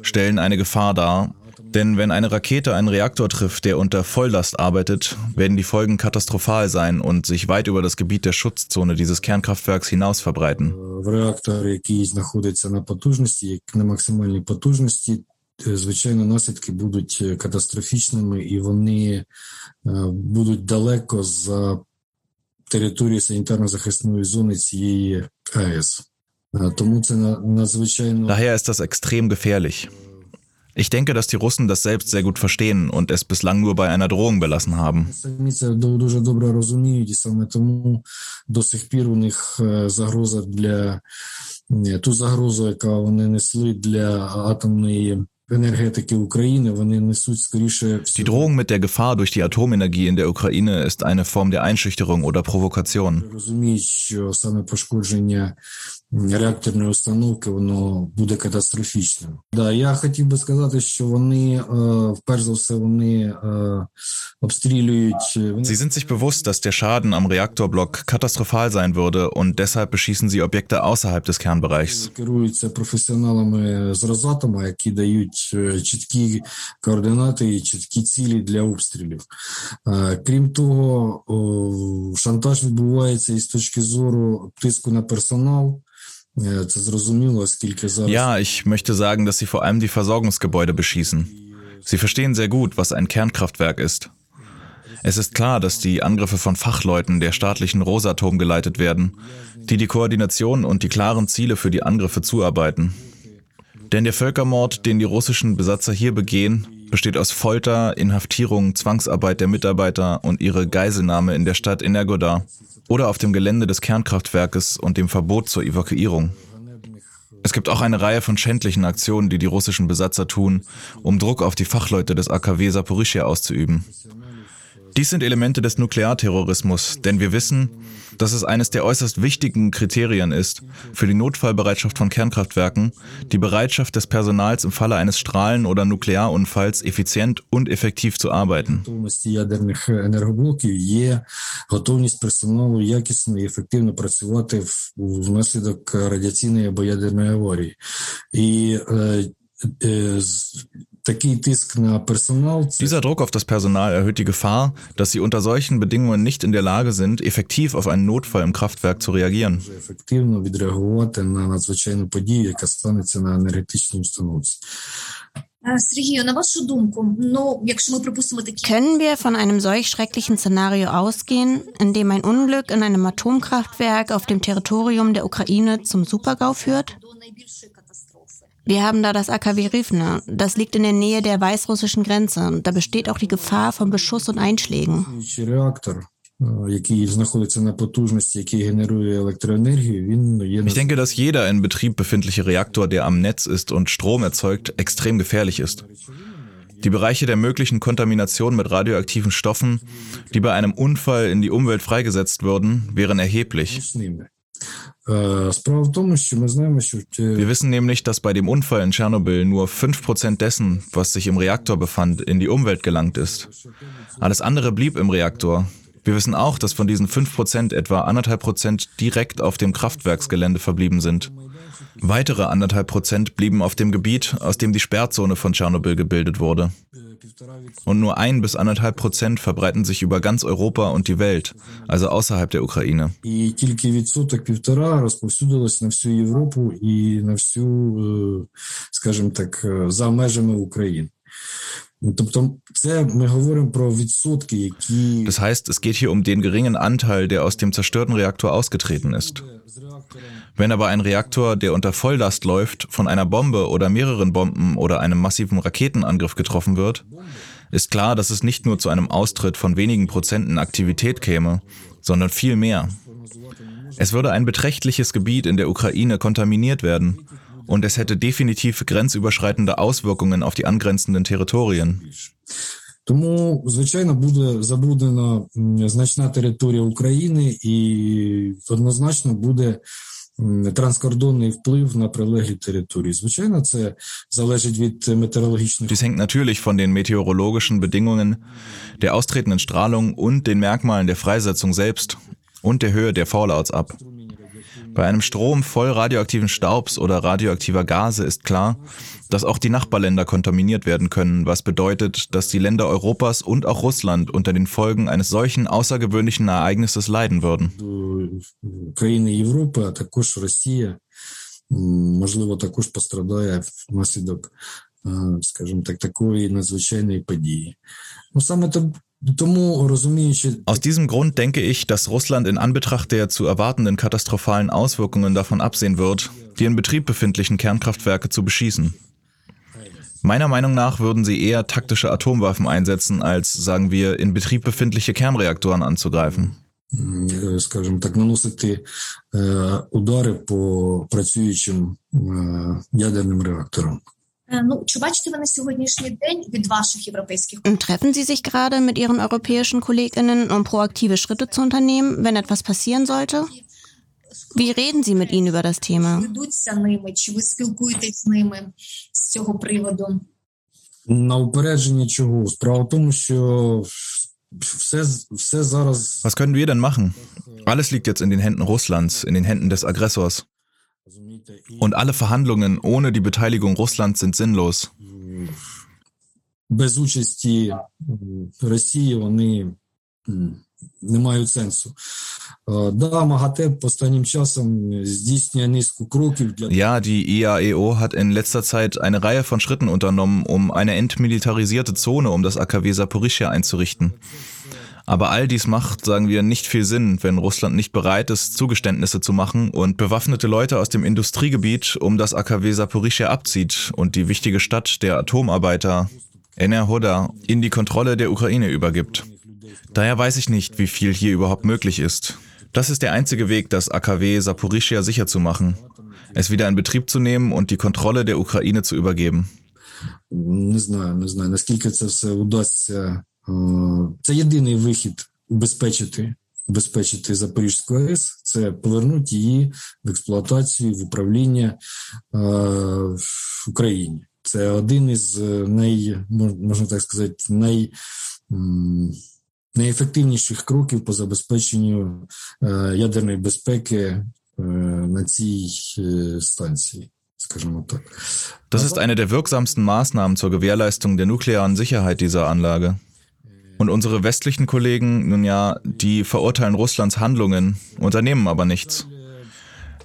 stellen eine Gefahr dar. Denn wenn eine Rakete einen Reaktor trifft, der unter Volllast arbeitet, werden die Folgen katastrophal sein und sich weit über das Gebiet der Schutzzone dieses Kernkraftwerks hinaus verbreiten. в реактор, який знаходиться на потужності, як на максимальній потужності, е, звичайно, наслідки будуть е, катастрофічними і вони е, будуть далеко за території санітарно-захисної зони цієї АЕС. Е, Тому це на- надзвичайно Daher ist das extrem gefährlich. Ich denke, dass die Russen das selbst sehr gut verstehen und es bislang nur bei einer Drohung belassen haben. Самі це ду- дуже добре розуміють, і саме тому до сих пір у них е, загроза для ні, ту загрозу, яка вони несли для атомної енергетики України, вони несуть скоріше Die Drohung mit der Gefahr durch die Atomenergie in der Ukraine ist eine Form der Einschüchterung oder Provokation. Реакторної установки воно буде катастрофічним. Да, я хотів би сказати, що вони, е, вперш за все, вони е, обстрілюють. вони Sie sind sich bewusst, dass der Schaden am Reaktorblock katastrophal sein würde und deshalb beschießen sie Objekte außerhalb des Kernbereichs. керуються професіоналами з Росатома, які дають чіткі координати і чіткі цілі для обстрілів. Крім того, шантаж відбувається і з точки зору тиску на персонал. Ja, ich möchte sagen, dass sie vor allem die Versorgungsgebäude beschießen. Sie verstehen sehr gut, was ein Kernkraftwerk ist. Es ist klar, dass die Angriffe von Fachleuten der staatlichen Rosatom geleitet werden, die die Koordination und die klaren Ziele für die Angriffe zuarbeiten. Denn der Völkermord, den die russischen Besatzer hier begehen, besteht aus Folter, Inhaftierung, Zwangsarbeit der Mitarbeiter und ihre Geiselnahme in der Stadt Energodar oder auf dem Gelände des Kernkraftwerkes und dem Verbot zur Evakuierung. Es gibt auch eine Reihe von schändlichen Aktionen, die die russischen Besatzer tun, um Druck auf die Fachleute des AKW Saporischia auszuüben. Dies sind Elemente des Nuklearterrorismus, denn wir wissen, dass es eines der äußerst wichtigen Kriterien ist, für die Notfallbereitschaft von Kernkraftwerken, die Bereitschaft des Personals im Falle eines Strahlen- oder Nuklearunfalls effizient und effektiv zu arbeiten. Dieser Druck auf das Personal erhöht die Gefahr, dass sie unter solchen Bedingungen nicht in der Lage sind, effektiv auf einen Notfall im Kraftwerk zu reagieren. Können wir von einem solch schrecklichen Szenario ausgehen, in dem ein Unglück in einem Atomkraftwerk auf dem Territorium der Ukraine zum Supergau führt? Wir haben da das AKW Rivne. Das liegt in der Nähe der weißrussischen Grenze. Und da besteht auch die Gefahr von Beschuss und Einschlägen. Ich denke, dass jeder in Betrieb befindliche Reaktor, der am Netz ist und Strom erzeugt, extrem gefährlich ist. Die Bereiche der möglichen Kontamination mit radioaktiven Stoffen, die bei einem Unfall in die Umwelt freigesetzt würden, wären erheblich. Wir wissen nämlich, dass bei dem Unfall in Tschernobyl nur 5% dessen, was sich im Reaktor befand, in die Umwelt gelangt ist. Alles andere blieb im Reaktor. Wir wissen auch, dass von diesen 5% etwa anderthalb Prozent direkt auf dem Kraftwerksgelände verblieben sind. Weitere anderthalb Prozent blieben auf dem Gebiet, aus dem die Sperrzone von Tschernobyl gebildet wurde. Und nur ein bis anderthalb Prozent verbreiten sich über ganz Europa und die Welt, also außerhalb der Ukraine. І тільки відсоток півтора розповсюдилось на всю Європу і на всю, скажімо так, за межами України. Тобто, це ми говоримо про відсотки, які Das heißt, es geht hier um den geringen Anteil, der aus dem zerstörten Reaktor ausgetreten ist. Wenn aber ein Reaktor, der unter Volllast läuft, von einer Bombe oder mehreren Bomben oder einem massiven Raketenangriff getroffen wird, ist klar, dass es nicht nur zu einem Austritt von wenigen Prozenten Aktivität käme, sondern viel mehr. Es würde ein beträchtliches Gebiet in der Ukraine kontaminiert werden und es hätte definitiv grenzüberschreitende Auswirkungen auf die angrenzenden Territorien. Тому, звичайно, буде забруднена значна територія України і однозначно буде транскордонний вплив на прилеглі території. Звичайно, це залежить від метеорологічних Dies hängt natürlich von den meteorologischen Bedingungen, der austretenden Strahlung und den Merkmalen der Freisetzung selbst und der Höhe der Fallouts ab. Bei einem Strom voll radioaktiven Staubs oder radioaktiver Gase ist klar, dass auch die Nachbarländer kontaminiert werden können, was bedeutet, dass die Länder Europas und auch Russland unter den Folgen eines solchen außergewöhnlichen Ereignisses leiden würden. країни Європи, а також Росія, можливо, також пострадає внаслідок, скажімо так, такої надзвичайної події. Ну саме то Aus diesem Grund denke ich, dass Russland in Anbetracht der zu erwartenden katastrophalen Auswirkungen davon absehen wird, die in Betrieb befindlichen Kernkraftwerke zu beschießen. Meiner Meinung nach würden sie eher taktische Atomwaffen einsetzen, als, sagen wir, in Betrieb befindliche Kernreaktoren anzugreifen. Скажімо так, наносити удари по працюючим ядерним реакторам. Treffen Sie sich gerade mit Ihren europäischen Kolleginnen, um proaktive Schritte zu unternehmen, wenn etwas passieren sollte? Wie reden Sie mit ihnen über das Thema? На упередження чого? Справа в тому, що все, все зараз Was können wir denn machen? Alles liegt jetzt in den Händen Russlands, in den Händen des Aggressors. Und alle Verhandlungen ohne die Beteiligung Russlands sind sinnlos. Без участі Росії вони не мають сенсу. Да, МАГАТЕ останнім часом здійснює низку кроків для Ja, die IAEO hat in letzter Zeit eine Reihe von Schritten unternommen, um eine entmilitarisierte Zone um das AKW Saporischia einzurichten. Aber all dies macht, sagen wir, nicht viel Sinn, wenn Russland nicht bereit ist, Zugeständnisse zu machen und bewaffnete Leute aus dem Industriegebiet um das AKW Saporischia abzieht und die wichtige Stadt der Atomarbeiter, Enerhoda, in die Kontrolle der Ukraine übergibt. Daher weiß ich nicht, wie viel hier überhaupt möglich ist. Das ist der einzige Weg, das AKW Saporischia sicher zu machen, es wieder in Betrieb zu nehmen und die Kontrolle der Ukraine zu übergeben. Не знаю, не знаю, наскільки це все удасться. Це єдиний вихід убезпечити, убезпечити Запорізьку АЕС, це повернути її в експлуатацію, в управління в Україні. Це один із най, можна так сказати, най найефективніших кроків по забезпеченню ядерної безпеки на цій станції. Das ist eine der wirksamsten Maßnahmen zur Gewährleistung der nuklearen Sicherheit dieser Anlage. Und unsere westlichen Kollegen, nun ja, die verurteilen Russlands Handlungen, unternehmen aber nichts.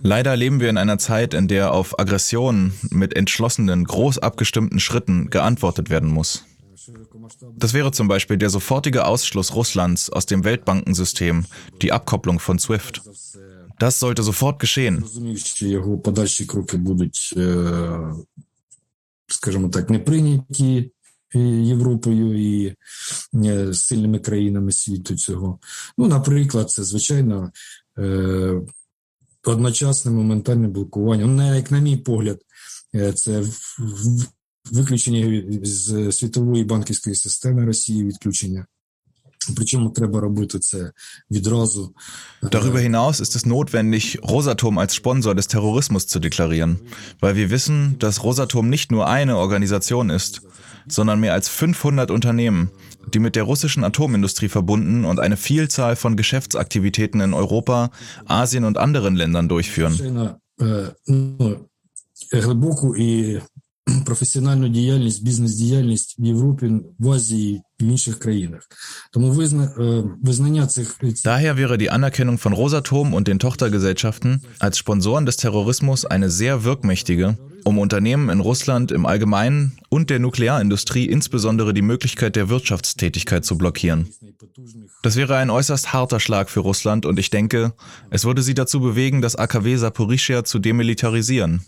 Leider leben wir in einer Zeit, in der auf Aggressionen mit entschlossenen, groß abgestimmten Schritten geantwortet werden muss. Das wäre zum Beispiel der sofortige Ausschluss Russlands aus dem Weltbankensystem, die Abkopplung von SWIFT. Das sollte sofort geschehen. скажімо так, не прийняті Європою і сильними країнами світу цього. Ну, наприклад, це звичайно одночасне моментальне блокування. Ну, як на мій погляд, це виключення з світової банківської системи Росії, відключення. Причому треба робити це відразу. Darüber hinaus ist es notwendig, Rosatom als Sponsor des Terrorismus zu deklarieren, weil wir wissen, dass Rosatom nicht nur eine Organisation ist, sondern mehr als 500 Unternehmen, die mit der russischen Atomindustrie verbunden und eine Vielzahl von Geschäftsaktivitäten in Europa, Asien und anderen Ländern durchführen. професіональну діяльність, бізнес-діяльність в Європі, в Азії Daher wäre die Anerkennung von Rosatom und den Tochtergesellschaften als Sponsoren des Terrorismus eine sehr wirkmächtige, um Unternehmen in Russland im Allgemeinen und der Nuklearindustrie insbesondere die Möglichkeit der Wirtschaftstätigkeit zu blockieren. Das wäre ein äußerst harter Schlag für Russland und ich denke, es würde sie dazu bewegen, das AKW Saporischia zu demilitarisieren.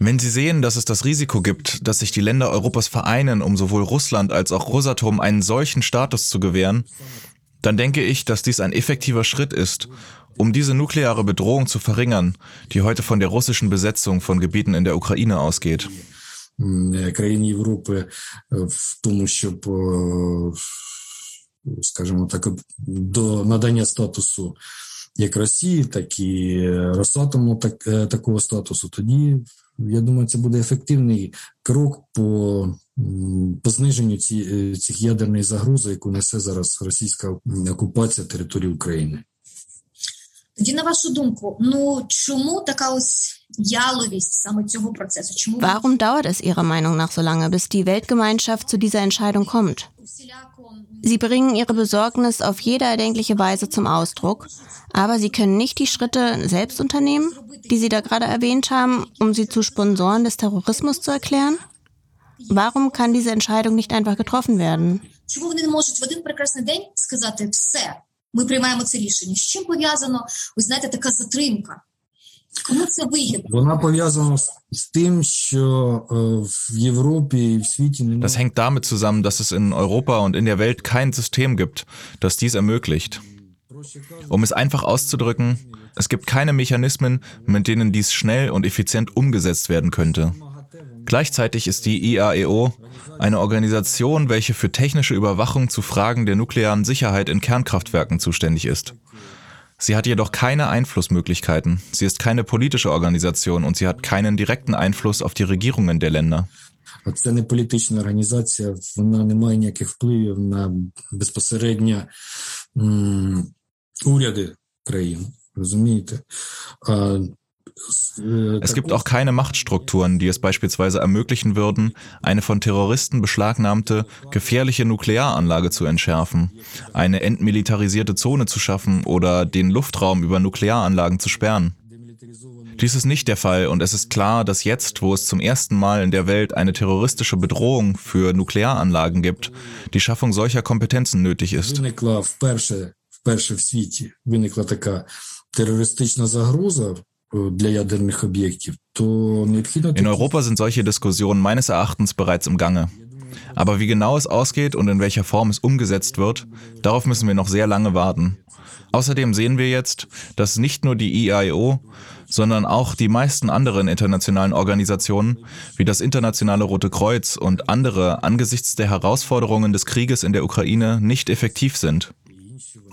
Wenn Sie sehen, dass es das Risiko gibt, dass sich die Länder Europas vereinen, um sowohl Russland als auch Rosatom einen solchen Status zu gewähren, dann denke ich, dass dies ein effektiver Schritt ist, um diese nukleare Bedrohung zu verringern, die heute von der russischen Besetzung von Gebieten in der Ukraine ausgeht. Країн Європи в тому, щоб, скажімо так, до надання статусу як Росії, так і Росатому так, такого статусу, тоді я думаю, це буде ефективний крок по по зниженню ці, цих ядерної загрози, яку несе зараз російська окупація території України. Тоді, на вашу думку, ну чому така ось яловість саме цього процесу? Чому Warum dauert es Ihrer Meinung nach so lange, bis die Weltgemeinschaft zu dieser Entscheidung kommt? Sie bringen ihre Besorgnis auf jede erdenkliche Weise zum Ausdruck, aber sie können nicht die Schritte selbst unternehmen, die Sie da gerade erwähnt haben, um sie zu Sponsoren des Terrorismus zu erklären? Warum kann diese Entscheidung nicht einfach getroffen werden? Чому вони не можуть в один прекрасний день сказати все, ми приймаємо це рішення? З чим пов'язано, ви знаєте, така затримка? Кому це вигідно? Вона пов'язана з тим, що в Європі і в світі немає. Das hängt damit zusammen, dass es in Europa und in der Welt kein System gibt, das dies ermöglicht. Um es einfach auszudrücken, es gibt keine Mechanismen, mit denen dies schnell und effizient umgesetzt werden könnte. Gleichzeitig ist die IAEO eine Organisation, welche für technische Überwachung zu Fragen der nuklearen Sicherheit in Kernkraftwerken zuständig ist. Sie hat jedoch keine Einflussmöglichkeiten. Sie ist keine politische Organisation und sie hat keinen direkten Einfluss auf die Regierungen der Länder. Це не політична організація, вона не має ніяких впливів на безпосередньо уряди країн. Розумієте? Es gibt auch keine Machtstrukturen, die es beispielsweise ermöglichen würden, eine von Terroristen beschlagnahmte, gefährliche Nuklearanlage zu entschärfen, eine entmilitarisierte Zone zu schaffen oder den Luftraum über Nuklearanlagen zu sperren. Dies ist nicht der Fall und es ist klar, dass jetzt, wo es zum ersten Mal in der Welt eine terroristische Bedrohung für Nuklearanlagen gibt, die Schaffung solcher Kompetenzen nötig ist. вперше в світі виникла така терористична загроза для ядерних об'єктів, то необхідно... In Europa sind solche Diskussionen meines Erachtens bereits im Gange. Aber wie genau es ausgeht und in welcher Form es umgesetzt wird, darauf müssen wir noch sehr lange warten. Außerdem sehen wir jetzt, dass nicht nur die IAEO, sondern auch die meisten anderen internationalen Organisationen, wie das Internationale Rote Kreuz und andere angesichts der Herausforderungen des Krieges in der Ukraine nicht effektiv sind.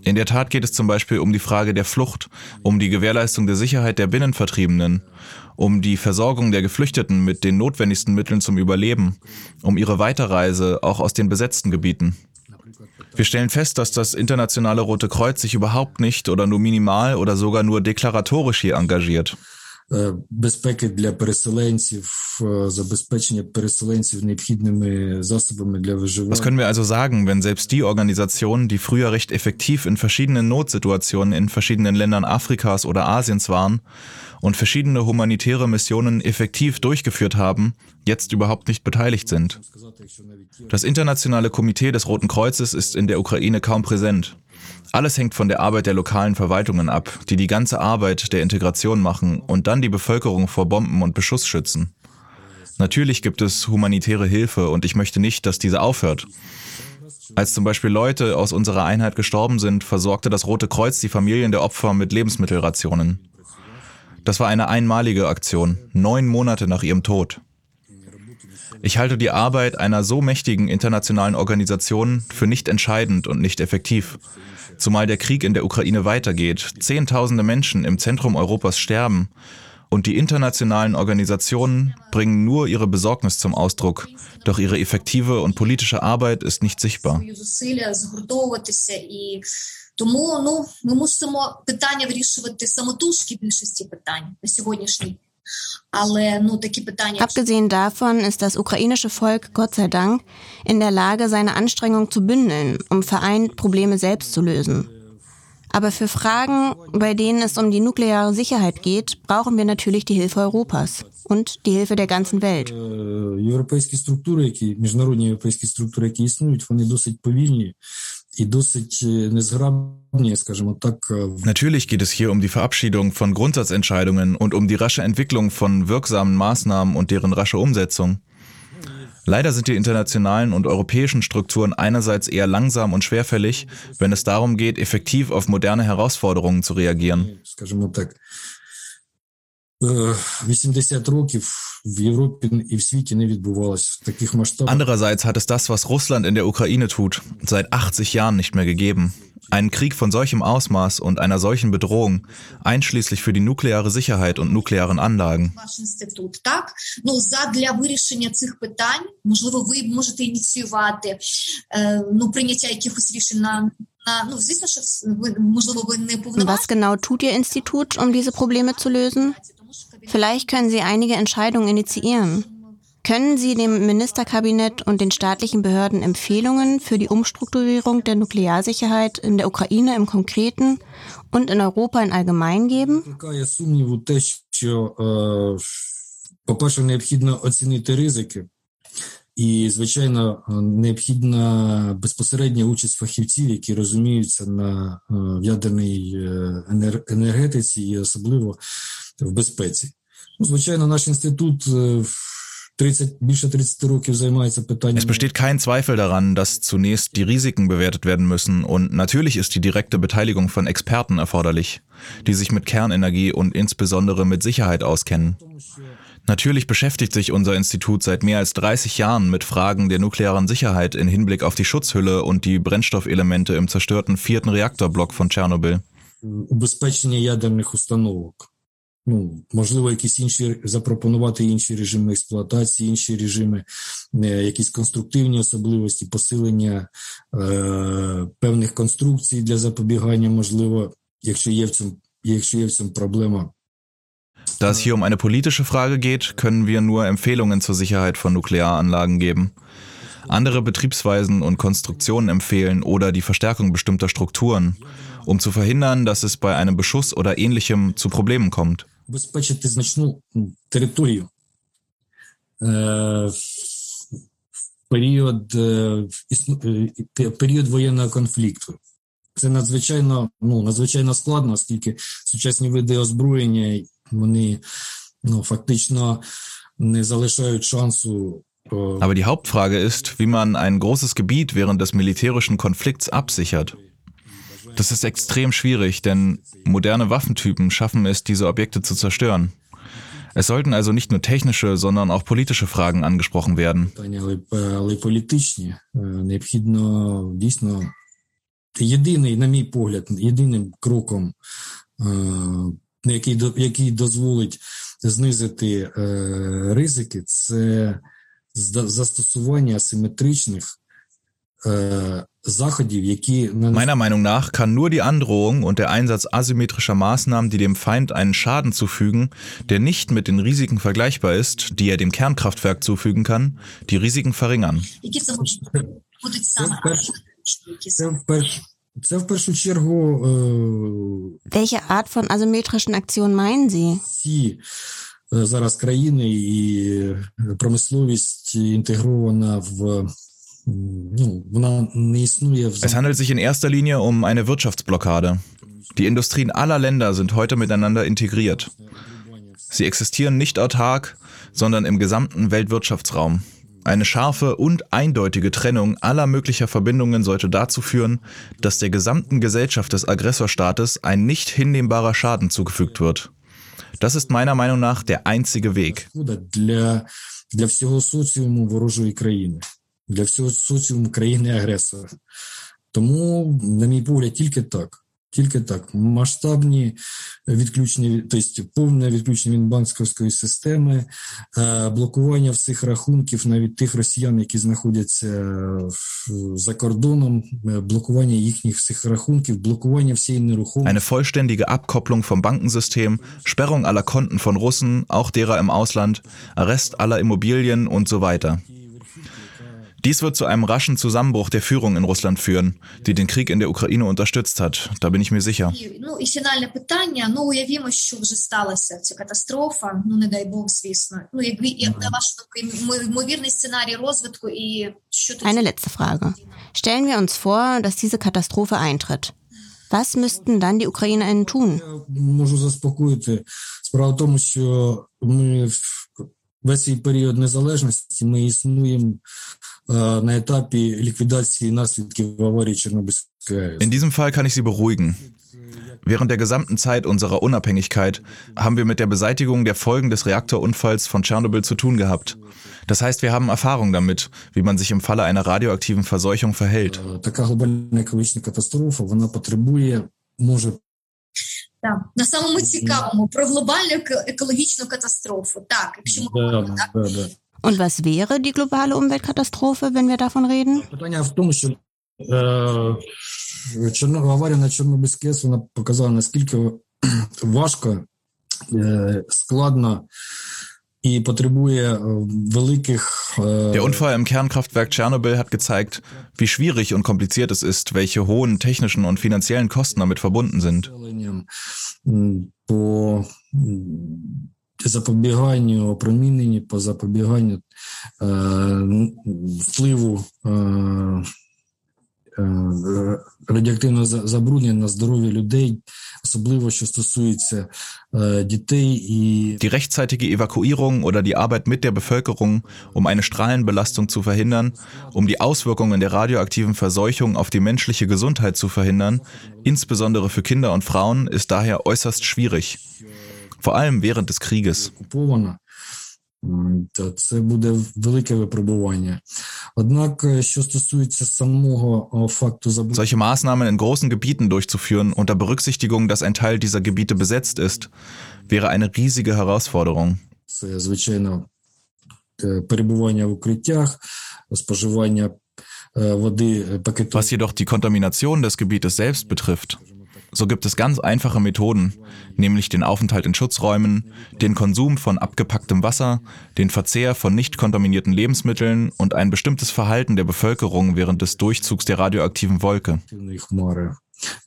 In der Tat geht es zum Beispiel um die Frage der Flucht, um die Gewährleistung der Sicherheit der Binnenvertriebenen, um die Versorgung der Geflüchteten mit den notwendigsten Mitteln zum Überleben, um ihre Weiterreise auch aus den besetzten Gebieten. Wir stellen fest, dass das Internationale Rote Kreuz sich überhaupt nicht oder nur minimal oder sogar nur deklaratorisch hier engagiert безпеки для переселенців, забезпечення переселенців необхідними засобами для виживання. Was können wir also sagen, wenn selbst die Organisationen, die früher recht effektiv in verschiedenen Notsituationen in verschiedenen Ländern Afrikas oder Asiens waren und verschiedene humanitäre Missionen effektiv durchgeführt haben, jetzt überhaupt nicht beteiligt sind? Das internationale Komitee des Roten Kreuzes ist in der Ukraine kaum präsent. Alles hängt von der Arbeit der lokalen Verwaltungen ab, die die ganze Arbeit der Integration machen und dann die Bevölkerung vor Bomben und Beschuss schützen. Natürlich gibt es humanitäre Hilfe und ich möchte nicht, dass diese aufhört. Als zum Beispiel Leute aus unserer Einheit gestorben sind, versorgte das Rote Kreuz die Familien der Opfer mit Lebensmittelrationen. Das war eine einmalige Aktion, neun Monate nach ihrem Tod. Ich halte die Arbeit einer so mächtigen internationalen Organisation für nicht entscheidend und nicht effektiv. Zumal der Krieg in der Ukraine weitergeht, Zehntausende Menschen im Zentrum Europas sterben und die internationalen Organisationen bringen nur ihre Besorgnis zum Ausdruck, doch ihre effektive und politische Arbeit ist nicht sichtbar. Тому ну ми мусимо питання вирішувати самотужки більшості питань на сьогоднішній Abgesehen davon ist das ukrainische Volk, Gott sei Dank, in der Lage, seine Anstrengungen zu bündeln, um vereint Probleme selbst zu lösen. Aber für Fragen, bei denen es um die nukleare Sicherheit geht, brauchen wir natürlich die Hilfe Europas und die Hilfe der ganzen Welt. Європейські структури, які міжнародні європейські структури, які існують, вони досить повільні Natürlich geht es hier um die Verabschiedung von Grundsatzentscheidungen und um die rasche Entwicklung von wirksamen Maßnahmen und deren rasche Umsetzung. Leider sind die internationalen und europäischen Strukturen einerseits eher langsam und schwerfällig, wenn es darum geht, effektiv auf moderne Herausforderungen zu reagieren. Andererseits hat es das, was Russland in der Ukraine tut, seit 80 Jahren nicht mehr gegeben. Einen Krieg von solchem Ausmaß und einer solchen Bedrohung, einschließlich für die nukleare Sicherheit und nuklearen Anlagen. Was genau tut Ihr Institut, um diese Probleme zu lösen? Vielleicht können Sie einige Entscheidungen initiieren. Können Sie dem Ministerkabinett und den staatlichen Behörden Empfehlungen für die Umstrukturierung der Nuklearsicherheit in der Ukraine im Konkreten und in Europa in allgemein geben? По-перше, необхідно оцінити ризики, і, звичайно, необхідна безпосередня участь фахівців, які розуміються на ядерній енергетиці і особливо в безпеці. Ну, звичайно, наш інститут 30, більше 30 років займається питанням. Es besteht kein Zweifel daran, dass zunächst die Risiken bewertet werden müssen und natürlich ist die direkte Beteiligung von Experten erforderlich, die sich mit Kernenergie und insbesondere mit Sicherheit auskennen. Natürlich beschäftigt sich unser Institut seit mehr als 30 Jahren mit Fragen der nuklearen Sicherheit in Hinblick auf die Schutzhülle und die Brennstoffelemente im zerstörten vierten Reaktorblock von Tschernobyl. Убезпечення ядерних установок. Ну, можливо, якісь інші запропонувати інші режими експлуатації, інші режими, якісь конструктивні особливості, посилення е, певних конструкцій для запобігання, можливо, якщо є в цьому, якщо є в цьому проблема. Da es hier um eine politische Frage geht, können wir nur Empfehlungen zur Sicherheit von Nuklearanlagen geben. Andere Betriebsweisen und Konstruktionen empfehlen oder die Verstärkung bestimmter Strukturen, um zu verhindern, dass es bei einem Beschuss oder ähnlichem zu Problemen kommt. Убезпечити значну територію в період, період воєнного конфлікту. Це надзвичайно, ну, надзвичайно складно, оскільки сучасні види озброєння вони ну, фактично не залишають шансу. Aber die Hauptfrage ist, wie man ein großes Gebiet während des militärischen Konflikts absichert. Das ist extrem schwierig, denn moderne Waffentypen schaffen es, diese Objekte zu zerstören. Es sollten also nicht nur technische, sondern auch politische Fragen angesprochen werden. Єдиний, на мій погляд, єдиним кроком, який, який дозволить знизити ризики, це застосування асиметричних Meiner Meinung nach kann nur die Androhung und der Einsatz asymmetrischer Maßnahmen, die dem Feind einen Schaden zufügen, der nicht mit den Risiken vergleichbar ist, die er dem Kernkraftwerk zufügen kann, die Risiken verringern. Welche Art von asymmetrischen Aktionen meinen Sie? Зараз країни і промисловість інтегрована в es handelt sich in erster Linie um eine Wirtschaftsblockade. Die Industrien aller Länder sind heute miteinander integriert. Sie existieren nicht autark, sondern im gesamten Weltwirtschaftsraum. Eine scharfe und eindeutige Trennung aller möglicher Verbindungen sollte dazu führen, dass der gesamten Gesellschaft des Aggressorstaates ein nicht hinnehmbarer Schaden zugefügt wird. Das ist meiner Meinung nach der einzige Weg. Для, всього соціуму країни-агресора. Тому, на мій погляд, тільки так. Тільки так. Масштабні відключення, тобто повне відключення від банківської системи, блокування всіх рахунків, навіть тих росіян, які знаходяться за кордоном, блокування їхніх всіх рахунків, блокування всієї нерухомості. Eine vollständige Abkopplung vom Bankensystem, Sperrung aller Konten von Russen, auch derer im Ausland, Arrest aller Immobilien und so weiter. Dies wird zu einem raschen Zusammenbruch der Führung in Russland führen, die den Krieg in der Ukraine unterstützt hat. Da bin ich mir sicher. Ну і фінальне питання. Ну уявімо, що вже сталася ця катастрофа. Ну не дай Бог, звісно. Ну як, як на вашу думку, ймовірний сценарій розвитку і що тут Eine letzte Frage. Stellen wir uns vor, dass diese Katastrophe eintritt. Was müssten dann die UkrainerInnen tun? Можу заспокоїти. Справа в тому, що ми в весь цей період незалежності ми існуємо на етапі ліквідації наслідків аварії Чорнобильської АЕС. In diesem Fall kann ich Sie beruhigen. Während der gesamten Zeit unserer Unabhängigkeit haben wir mit der Beseitigung der Folgen des Reaktorunfalls von Tschernobyl zu tun gehabt. Das heißt, wir haben Erfahrung damit, wie man sich im Falle einer radioaktiven Verseuchung verhält. Така глобальна екологічна катастрофа, вона потребує, може Так, на самому цікавому про глобальну еко- екологічну катастрофу. Так, якщо ми Да, говоримо, так. да, да. Und was wäre die globale Umweltkatastrophe, wenn wir davon reden? Питання в тому, що е, Чорно, аварія на Чорнобильській АЕС вона показала, наскільки важко, е, складно і потребує е, великих е, Der Unfall im Kernkraftwerk Tschernobyl hat gezeigt, wie schwierig und kompliziert es ist, welche hohen technischen und finanziellen Kosten damit verbunden sind. населенням м, по м, запобіганню опроміненню, по запобіганню е, м, впливу е, е, радіоактивного за- забруднення на здоров'я людей, особливо що стосується е, дітей і Die rechtzeitige Evakuierung oder die Arbeit mit der Bevölkerung, um eine Strahlenbelastung zu verhindern, um die Auswirkungen der radioaktiven Verseuchung auf die menschliche Gesundheit zu verhindern, insbesondere für Kinder und Frauen, ist daher äußerst schwierig. Vor allem während des Krieges. окупована, м, то це буде велике випробування. Однак, е, що стосується самого о, факту забруднення, Solche Maßnahmen in großen Gebieten durchzuführen, unter Berücksichtigung, dass ein Teil dieser Gebiete besetzt ist, wäre eine riesige Herausforderung. це звичайно е, перебування в укриттях, споживання е, води е, пакету. Was jedoch die Kontamination des Gebietes selbst betrifft, so gibt es ganz einfache Methoden, nämlich den Aufenthalt in Schutzräumen, den Konsum von abgepacktem Wasser, den Verzehr von nicht kontaminierten Lebensmitteln und ein bestimmtes Verhalten der Bevölkerung während des Durchzugs der radioaktiven Wolke. активної хмари.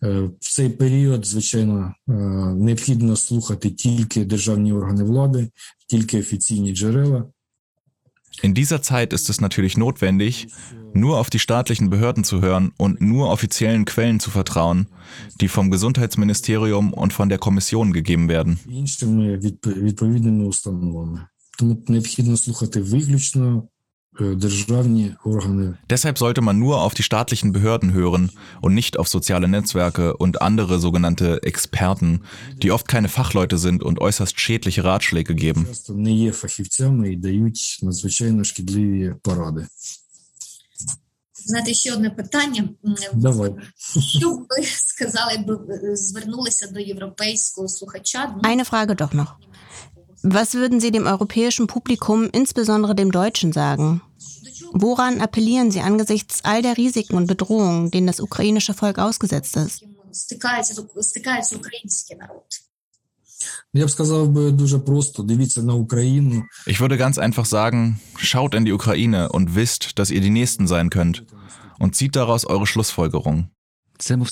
Е, В цей період, звичайно, е, необхідно слухати тільки державні органи влади, тільки офіційні джерела. In dieser Zeit ist es natürlich notwendig, nur auf die staatlichen Behörden zu hören und nur offiziellen Quellen zu vertrauen, die vom Gesundheitsministerium und von der Kommission gegeben werden. іншими відп- відповідними установами. Тому необхідно слухати виключно е, державні органи. Deshalb sollte man nur auf die staatlichen Behörden hören und nicht auf soziale Netzwerke und andere sogenannte Experten, die oft keine Fachleute sind und äußerst schädliche Ratschläge geben. Часто не є фахівцями і дають надзвичайно шкідливі поради. Знаєте, ще одне питання. М, Давай. Що б ви сказали, якби ви звернулися до європейського слухача? Ну, Eine Frage doch noch. Was würden Sie dem europäischen Publikum, insbesondere dem Deutschen, sagen? Woran appellieren Sie angesichts all der Risiken und Bedrohungen, denen das ukrainische Volk ausgesetzt ist? Ich würde ganz einfach sagen, schaut in die Ukraine und wisst, dass ihr die Nächsten sein könnt und zieht daraus eure Schlussfolgerungen. Das war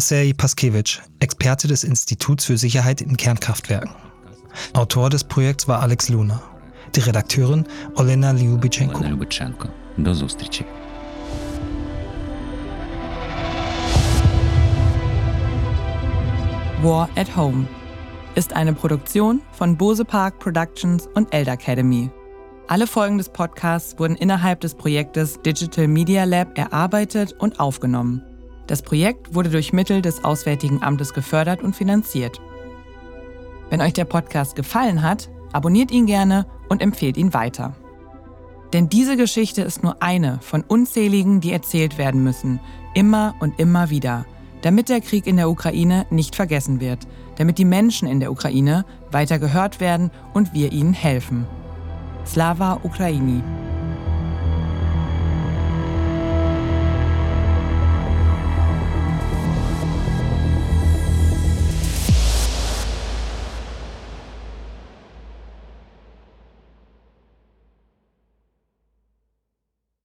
Sergei Paskevich, Experte des Instituts für Sicherheit in Kernkraftwerken. Autor des Projekts war Alex Luna Die Redakteurin Olena Lyubichenko. Олена Любиченко. До зустрічі. War at Home. ist eine Produktion von Bose Park Productions und Elder Academy. Alle Folgen des Podcasts wurden innerhalb des Projektes Digital Media Lab erarbeitet und aufgenommen. Das Projekt wurde durch Mittel des Auswärtigen Amtes gefördert und finanziert. Wenn euch der Podcast gefallen hat, abonniert ihn gerne und empfehlt ihn weiter. Denn diese Geschichte ist nur eine von unzähligen, die erzählt werden müssen, immer und immer wieder, damit der Krieg in der Ukraine nicht vergessen wird, damit die Menschen in der Ukraine weiter gehört werden und wir ihnen helfen. Slava Ukraini.